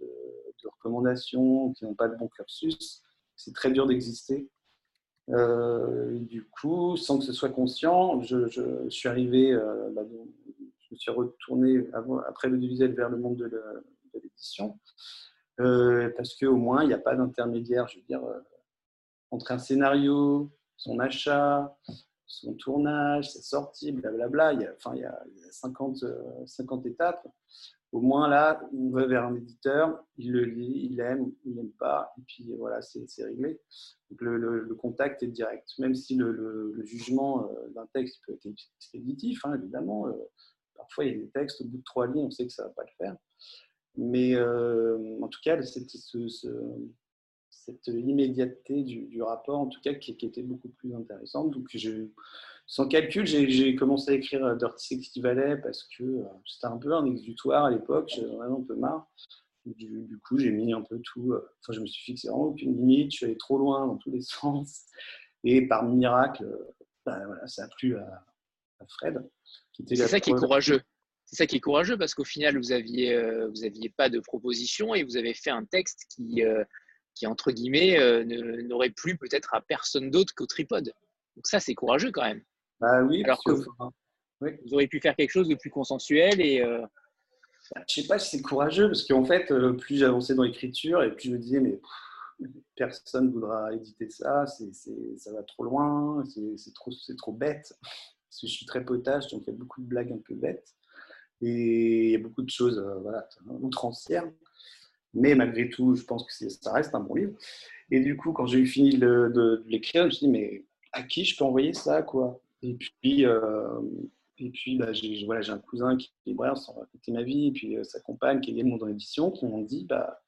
S2: recommandations, qui n'ont pas de bon cursus. C'est très dur d'exister. Euh, du coup, sans que ce soit conscient, je, suis arrivé, euh, bah, je me suis retourné après le divisel vers le monde de l'édition, euh, parce qu'au moins, il n'y a pas d'intermédiaire, je veux dire, entre un scénario, son achat, son tournage, sa sortie, blablabla. Il y a, enfin, il y a, 50, 50 euh, étapes. Au moins là, on va vers un éditeur, il le lit, il aime, il n'aime pas, et puis voilà, c'est réglé. Donc le, contact est direct, même si le, jugement euh, d'un texte peut être expéditif, hein, évidemment. Euh, parfois, il y a des textes, au bout de trois lignes, on sait que ça ne va pas le faire. Mais en tout cas, ce, cette immédiateté du, rapport, en tout cas, qui, était beaucoup plus intéressante. Donc, sans calcul, j'ai commencé à écrire Dirty Sexy Valley parce que euh, c'était un peu un exutoire à l'époque, j'avais vraiment un peu marre. Du, coup, j'ai mis un peu tout. Euh, enfin, je me suis fixé vraiment aucune limite, je suis allé trop loin dans tous les sens. Et par miracle, euh, bah, voilà, ça a plu à, Fred.
S1: C'est ça qui est courageux. C'est ça qui est courageux parce qu'au final, vous n'aviez vous aviez pas de proposition et vous avez fait un texte qui, qui, entre guillemets, euh, n'aurait plus peut-être à personne d'autre qu'au tripode. Donc ça, c'est courageux quand même.
S2: Bah oui,
S1: Alors que vous, auriez pu faire quelque chose de plus consensuel et... Euh...
S2: Bah, je sais pas si c'est courageux, parce qu'en fait, euh, plus j'avançais dans l'écriture, et plus je me disais, mais personne ne voudra éditer ça, ça va trop loin, c'est, trop, c'est trop bête. Parce que je suis très potage, donc il y a beaucoup de blagues un peu bêtes. Et il y a beaucoup de choses euh, voilà, outrancières. Mais malgré tout, je pense que ça reste un bon livre. Et du coup, quand j'ai eu fini de, l'écrire, je me suis dit, mais à qui je peux envoyer ça quoi? Et puis, euh, et puis bah, j'ai voilà, un cousin qui est libraire sans raconter ma vie, et puis euh, sa compagne qui est également dans l'édition, qui m'ont dit, bah,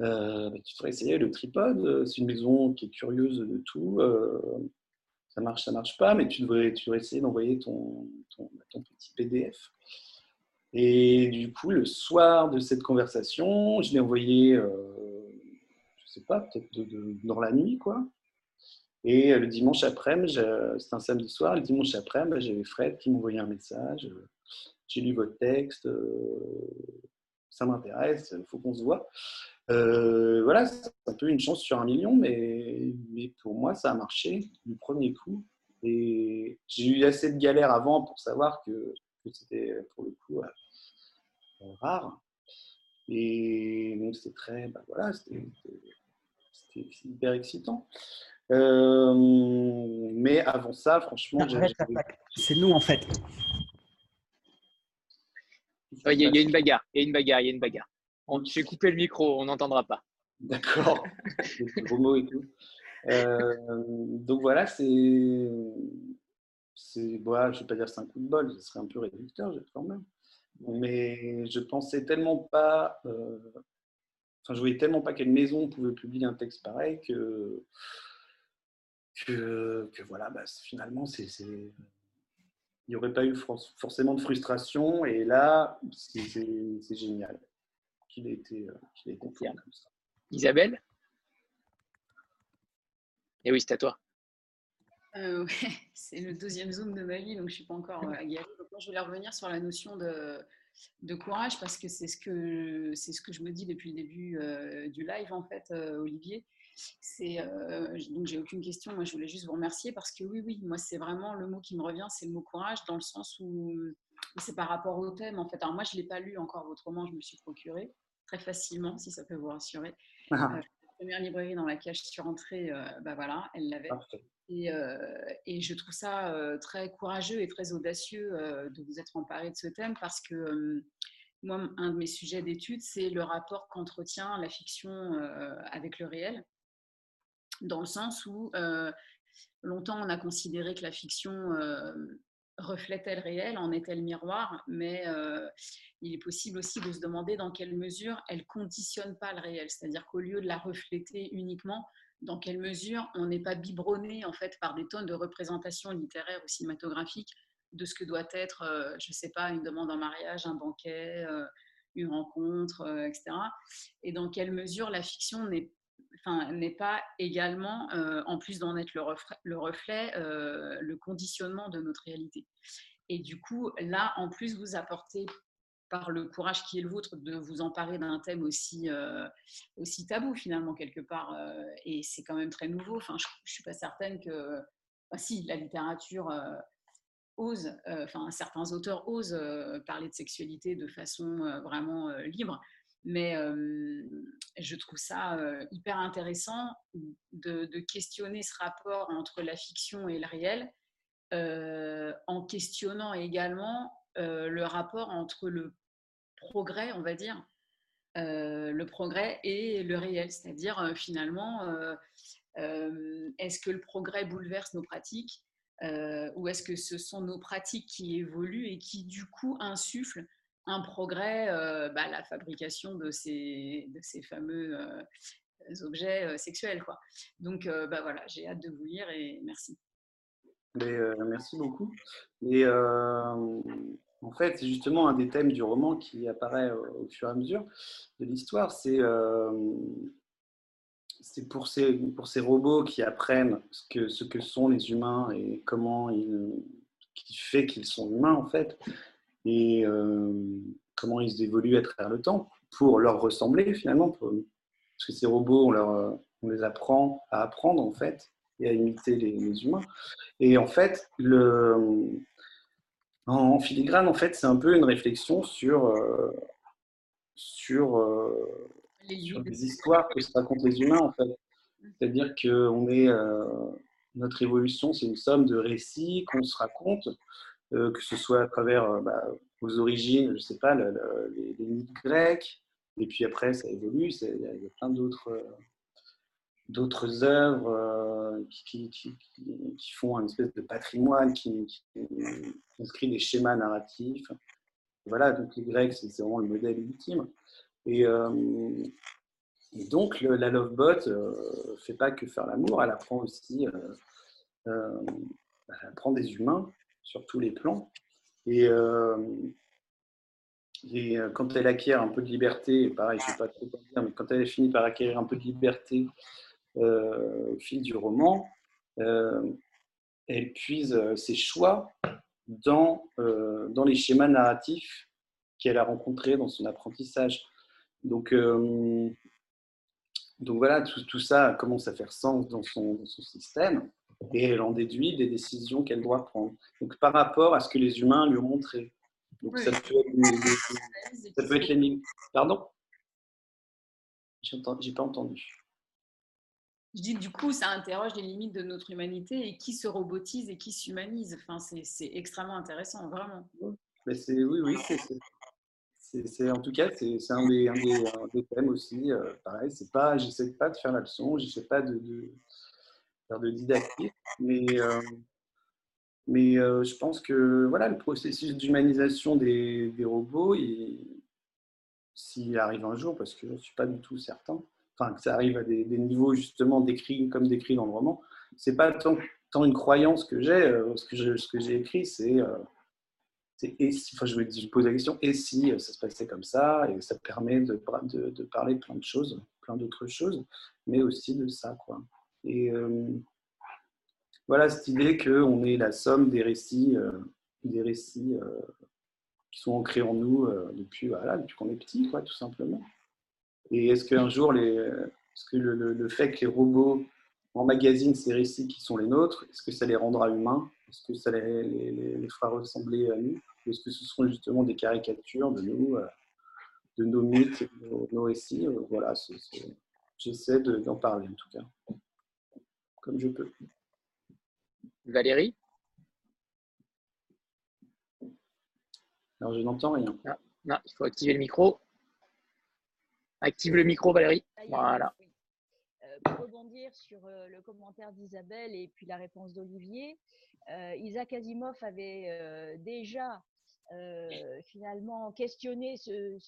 S2: euh, bah, tu devrais essayer le tripode, c'est une maison qui est curieuse de tout. Ça marche, ça marche pas, mais tu devrais, tu devrais essayer d'envoyer ton, ton, ton, petit PDF. Et du coup, le soir de cette conversation, je l'ai envoyé, euh, je sais pas, peut-être dans la nuit, quoi. Et euh, le dimanche après-midi, c'était un samedi soir, le dimanche après-midi, j'avais Fred qui m'envoyait un message. J'ai lu votre texte, euh, ça m'intéresse, il faut qu'on se voit. voilà, c'est un peu une chance sur un million, mais, mais pour moi, ça a marché du premier coup. Et j'ai eu assez de galères avant pour savoir que, que c'était pour le coup rare. Et donc, c'était très, bah, voilà, c'était hyper excitant. Euh, mais avant ça, franchement,
S3: c'est nous en fait.
S1: Il y, a une bagarre, il y a une bagarre, il y a une bagarre. On, je vais couper le micro, on n'entendra pas.
S2: D'accord. gros mots et tout. Euh, donc voilà, c'est. Voilà, je ne vais pas dire c'est un coup de bol, ce serait un peu réducteur quand même mais je pensais tellement pas, euh, enfin, je voyais tellement pas quelle maison pouvait publier un texte pareil que, que, voilà, bah, finalement, c'est, il n'y aurait pas eu forcément de frustration, et là, c'est, génial qu'il ait été, euh, qu'il ait comme ça.
S1: Isabelle? Et eh oui, c'est à toi.
S9: Euh, c'est le deuxième Zoom de ma vie, donc je ne suis pas encore euh, aguerrie. Donc, je voulais revenir sur la notion de, de courage parce que c'est ce que c'est ce que je me dis depuis le début euh, du live en fait, Olivier. C'est donc j'ai aucune question. Moi, je voulais juste vous remercier parce que oui, oui, moi c'est vraiment le mot qui me revient, c'est le mot courage dans le sens où c'est par rapport au thème en fait. Alors moi, je l'ai pas lu encore votre roman, je me suis procuré très facilement, si ça peut vous rassurer. Ah. la première librairie dans laquelle je suis rentrée, bah voilà, elle l'avait. Et, et, je trouve ça très courageux et très audacieux de vous être emparé de ce thème parce que moi, un de mes sujets d'étude, c'est le rapport qu'entretient la fiction avec le réel, dans le sens où longtemps on a considéré que la fiction reflétait le réel, en était le miroir, mais il est possible aussi de se demander dans quelle mesure elle conditionne pas le réel, c'est-à-dire qu'au lieu de la refléter uniquement, dans quelle mesure on n'est pas biberonné en fait par des tonnes de représentations littéraires ou cinématographiques de ce que doit être, euh, je ne sais pas, une demande en mariage, un banquet, euh, une rencontre, euh, etc. Et dans quelle mesure la fiction n'est n'est pas également, en plus d'en être le reflet, le, reflet le conditionnement de notre réalité. Et du coup, là, en plus, vous apportez par le courage qui est le vôtre de vous emparer d'un thème aussi, aussi tabou finalement quelque part. et c'est quand même très nouveau. Enfin, je ne suis pas certaine que... si, la littérature ose, enfin certains auteurs osent parler de sexualité de façon vraiment libre. Mais je trouve ça hyper intéressant de, questionner ce rapport entre la fiction et le réel, en questionnant également le rapport entre le progrès, on va dire, le progrès et le réel. C'est-à-dire, finalement, est-ce que le progrès bouleverse nos pratiques ou est-ce que ce sont nos pratiques qui évoluent et qui, du coup, insufflent un progrès, euh, bah, la fabrication de ces, fameux euh, objets euh, sexuels. Quoi. Donc bah, voilà, j'ai hâte de vous lire et merci.
S2: merci beaucoup. Et en fait, c'est justement un des thèmes du roman qui apparaît au, fur et à mesure de l'histoire. C'est c'est pour ces, pour ces robots qui apprennent ce que, ce que sont les humains et comment ils, qui fait qu'ils sont humains en fait et euh, comment ils évoluent à travers le temps pour leur ressembler finalement. parce que ces robots, on, leur, on les apprend à apprendre en fait et à imiter les, humains. Et en fait, le, en filigrane, en fait, c'est un peu une réflexion sur, euh, sur, euh, sur, les histoires que se racontent les humains en fait. C'est-à-dire que on est, notre évolution, c'est une somme de récits qu'on se raconte euh, que ce soit à travers euh, bah, vos origines, je ne sais pas, les, mythes grecs, et puis après ça évolue, il y, a plein d'autres euh, d'autres œuvres qui, qui, qui, font un espèce de patrimoine, qui, inscrit des schémas narratifs. Voilà, donc les Grecs, c'est vraiment le modèle ultime. Et, donc, la Lovebot ne fait pas que faire l'amour, elle apprend aussi, elle apprend des humains sur tous les plans. Et, euh, euh, quand elle acquiert un peu de liberté, pareil, je ne pas trop dire, mais quand elle finit par acquérir un peu de liberté euh, au fil du roman, elle puise ses choix dans, dans les schémas narratifs qu'elle a rencontrés dans son apprentissage. Donc, donc voilà, tout, tout, ça commence à faire sens dans son, dans son système et elle en déduit des décisions qu'elle doit prendre. Donc par rapport à ce que les humains lui ont montré. Donc ça peut être, ça peut être les Pardon? J'ai pas entendu.
S9: Je dis du coup, ça interroge les limites de notre humanité et qui se robotise et qui s'humanise. Enfin, c'est extrêmement intéressant, vraiment.
S2: Mais oui, oui, c'est en tout cas, c'est un des, un, des, thèmes aussi. Euh, pareil, c'est pas, j'essaie pas de faire la leçon, j'essaie pas de, de de didactique. Mais, euh, mais euh, je pense que voilà, le processus d'humanisation des, des, robots, s'il arrive un jour, parce que je ne suis pas du tout certain, enfin que ça arrive à des, niveaux justement décrits comme décrit dans le roman, c'est pas tant, tant, une croyance que j'ai. Euh, ce que j'ai écrit, c'est et si, enfin, je me pose la question, et si ça se passait comme ça, et ça permet de, de, de parler de plein de choses, plein d'autres choses, mais aussi de ça, quoi. Et euh, voilà cette idée qu'on est la somme des récits, euh, des récits euh, qui sont ancrés en nous depuis, voilà, depuis qu'on est petit, quoi, tout simplement. Et est-ce qu'un jour, est-ce que le, fait que les robots emmagasinent ces récits qui sont les nôtres, est-ce que ça les rendra humains? Est-ce que ça les, fera ressembler à nous? Est-ce que ce seront justement des caricatures de nous, de nos mythes, de nos, récits? Voilà, j'essaie d'en parler en tout cas comme je peux.
S1: Valérie?
S2: Alors, je n'entends rien.
S1: Ah, non, il faut activer le micro. Active le micro, Valérie. Voilà.
S10: Euh, pour rebondir sur euh, le commentaire d'Isabelle et puis la réponse d'Olivier, euh, Isaac Asimov avait déjà euh, finalement questionné,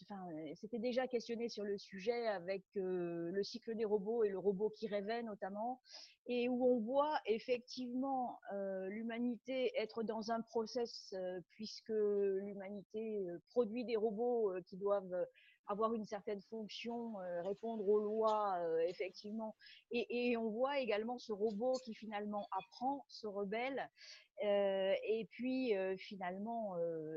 S10: enfin, c'était déjà questionné sur le sujet avec euh, le cycle des robots et le robot qui rêvait notamment, et où on voit effectivement euh, l'humanité être dans un process puisque l'humanité produit des robots qui doivent avoir une certaine fonction, répondre aux lois, effectivement. Et, on voit également ce robot qui finalement apprend, se rebelle, et puis finalement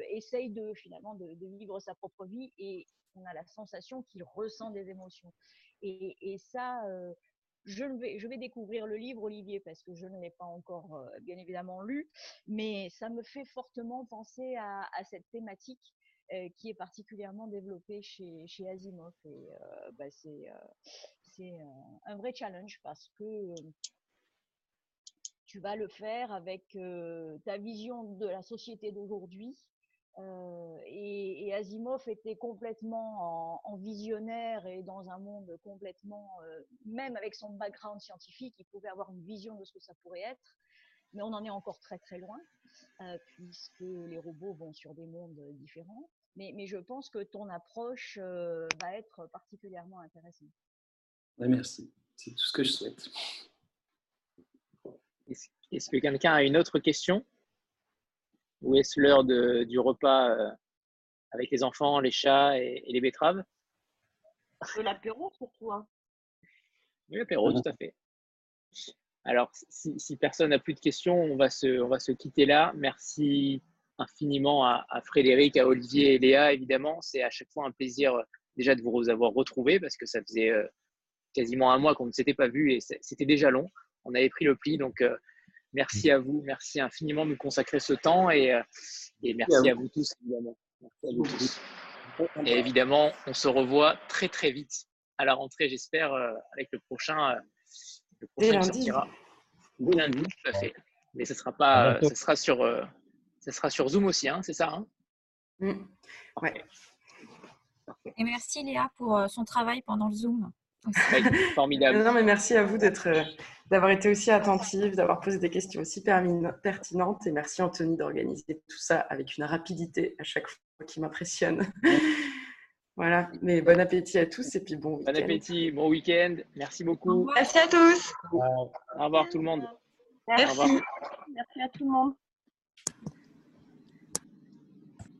S10: essaye de finalement de, vivre sa propre vie. Et on a la sensation qu'il ressent des émotions. Et, ça, je vais, je vais découvrir le livre, Olivier, parce que je ne l'ai pas encore euh, bien évidemment lu, mais ça me fait fortement penser à, cette thématique euh, qui est particulièrement développée chez, chez Asimov. Et euh, bah, c'est un vrai challenge parce que tu vas le faire avec ta vision de la société d'aujourd'hui, et, Asimov était complètement en, visionnaire et dans un monde complètement, même avec son background scientifique, il pouvait avoir une vision de ce que ça pourrait être. Mais on en est encore très très loin, euh, puisque les robots vont sur des mondes différents. Mais je pense que ton approche va être particulièrement intéressante.
S2: merci, c'est tout ce que je souhaite.
S1: Est-ce que quelqu'un a une autre question? Ou est-ce l'heure du repas euh, avec les enfants, les chats et, les betteraves?
S8: De l'apéro pour toi.
S1: Oui, l'apéro, tout à fait. Alors, si, personne n'a plus de questions, on va, se, on va se quitter là. Merci infiniment à, Frédéric, à Olivier et Léa, évidemment. C'est à chaque fois un plaisir euh, déjà de vous avoir retrouvés parce que ça faisait euh, quasiment un mois qu'on ne s'était pas vu et c'était déjà long. On avait pris le pli, donc Merci à vous, merci infiniment de nous consacrer ce temps et, euh, merci à vous. tous, évidemment. Et évidemment, on se revoit très très vite à la rentrée, j'espère, euh, avec le prochain, euh, le prochain qui sortira dès lundi, tout à fait. Mais ce sera pas, ce sera sur, ce sera sur Zoom aussi, hein, c'est ça hein?
S7: Mmh. ouais.
S5: Et merci Léa pour son travail pendant le Zoom.
S1: Formidable.
S7: Non, mais merci à vous d'être, euh, d'avoir été aussi attentive, d'avoir posé des questions aussi pertinentes. Et merci Anthony d'organiser tout ça avec une rapidité à chaque fois qui m'impressionne. voilà, mais bon appétit à tous et puis bon
S1: week-end. Bon appétit, bon week-end. Merci beaucoup.
S7: Merci à tous.
S1: Au revoir tout le monde.
S8: Merci. Merci à tout le monde.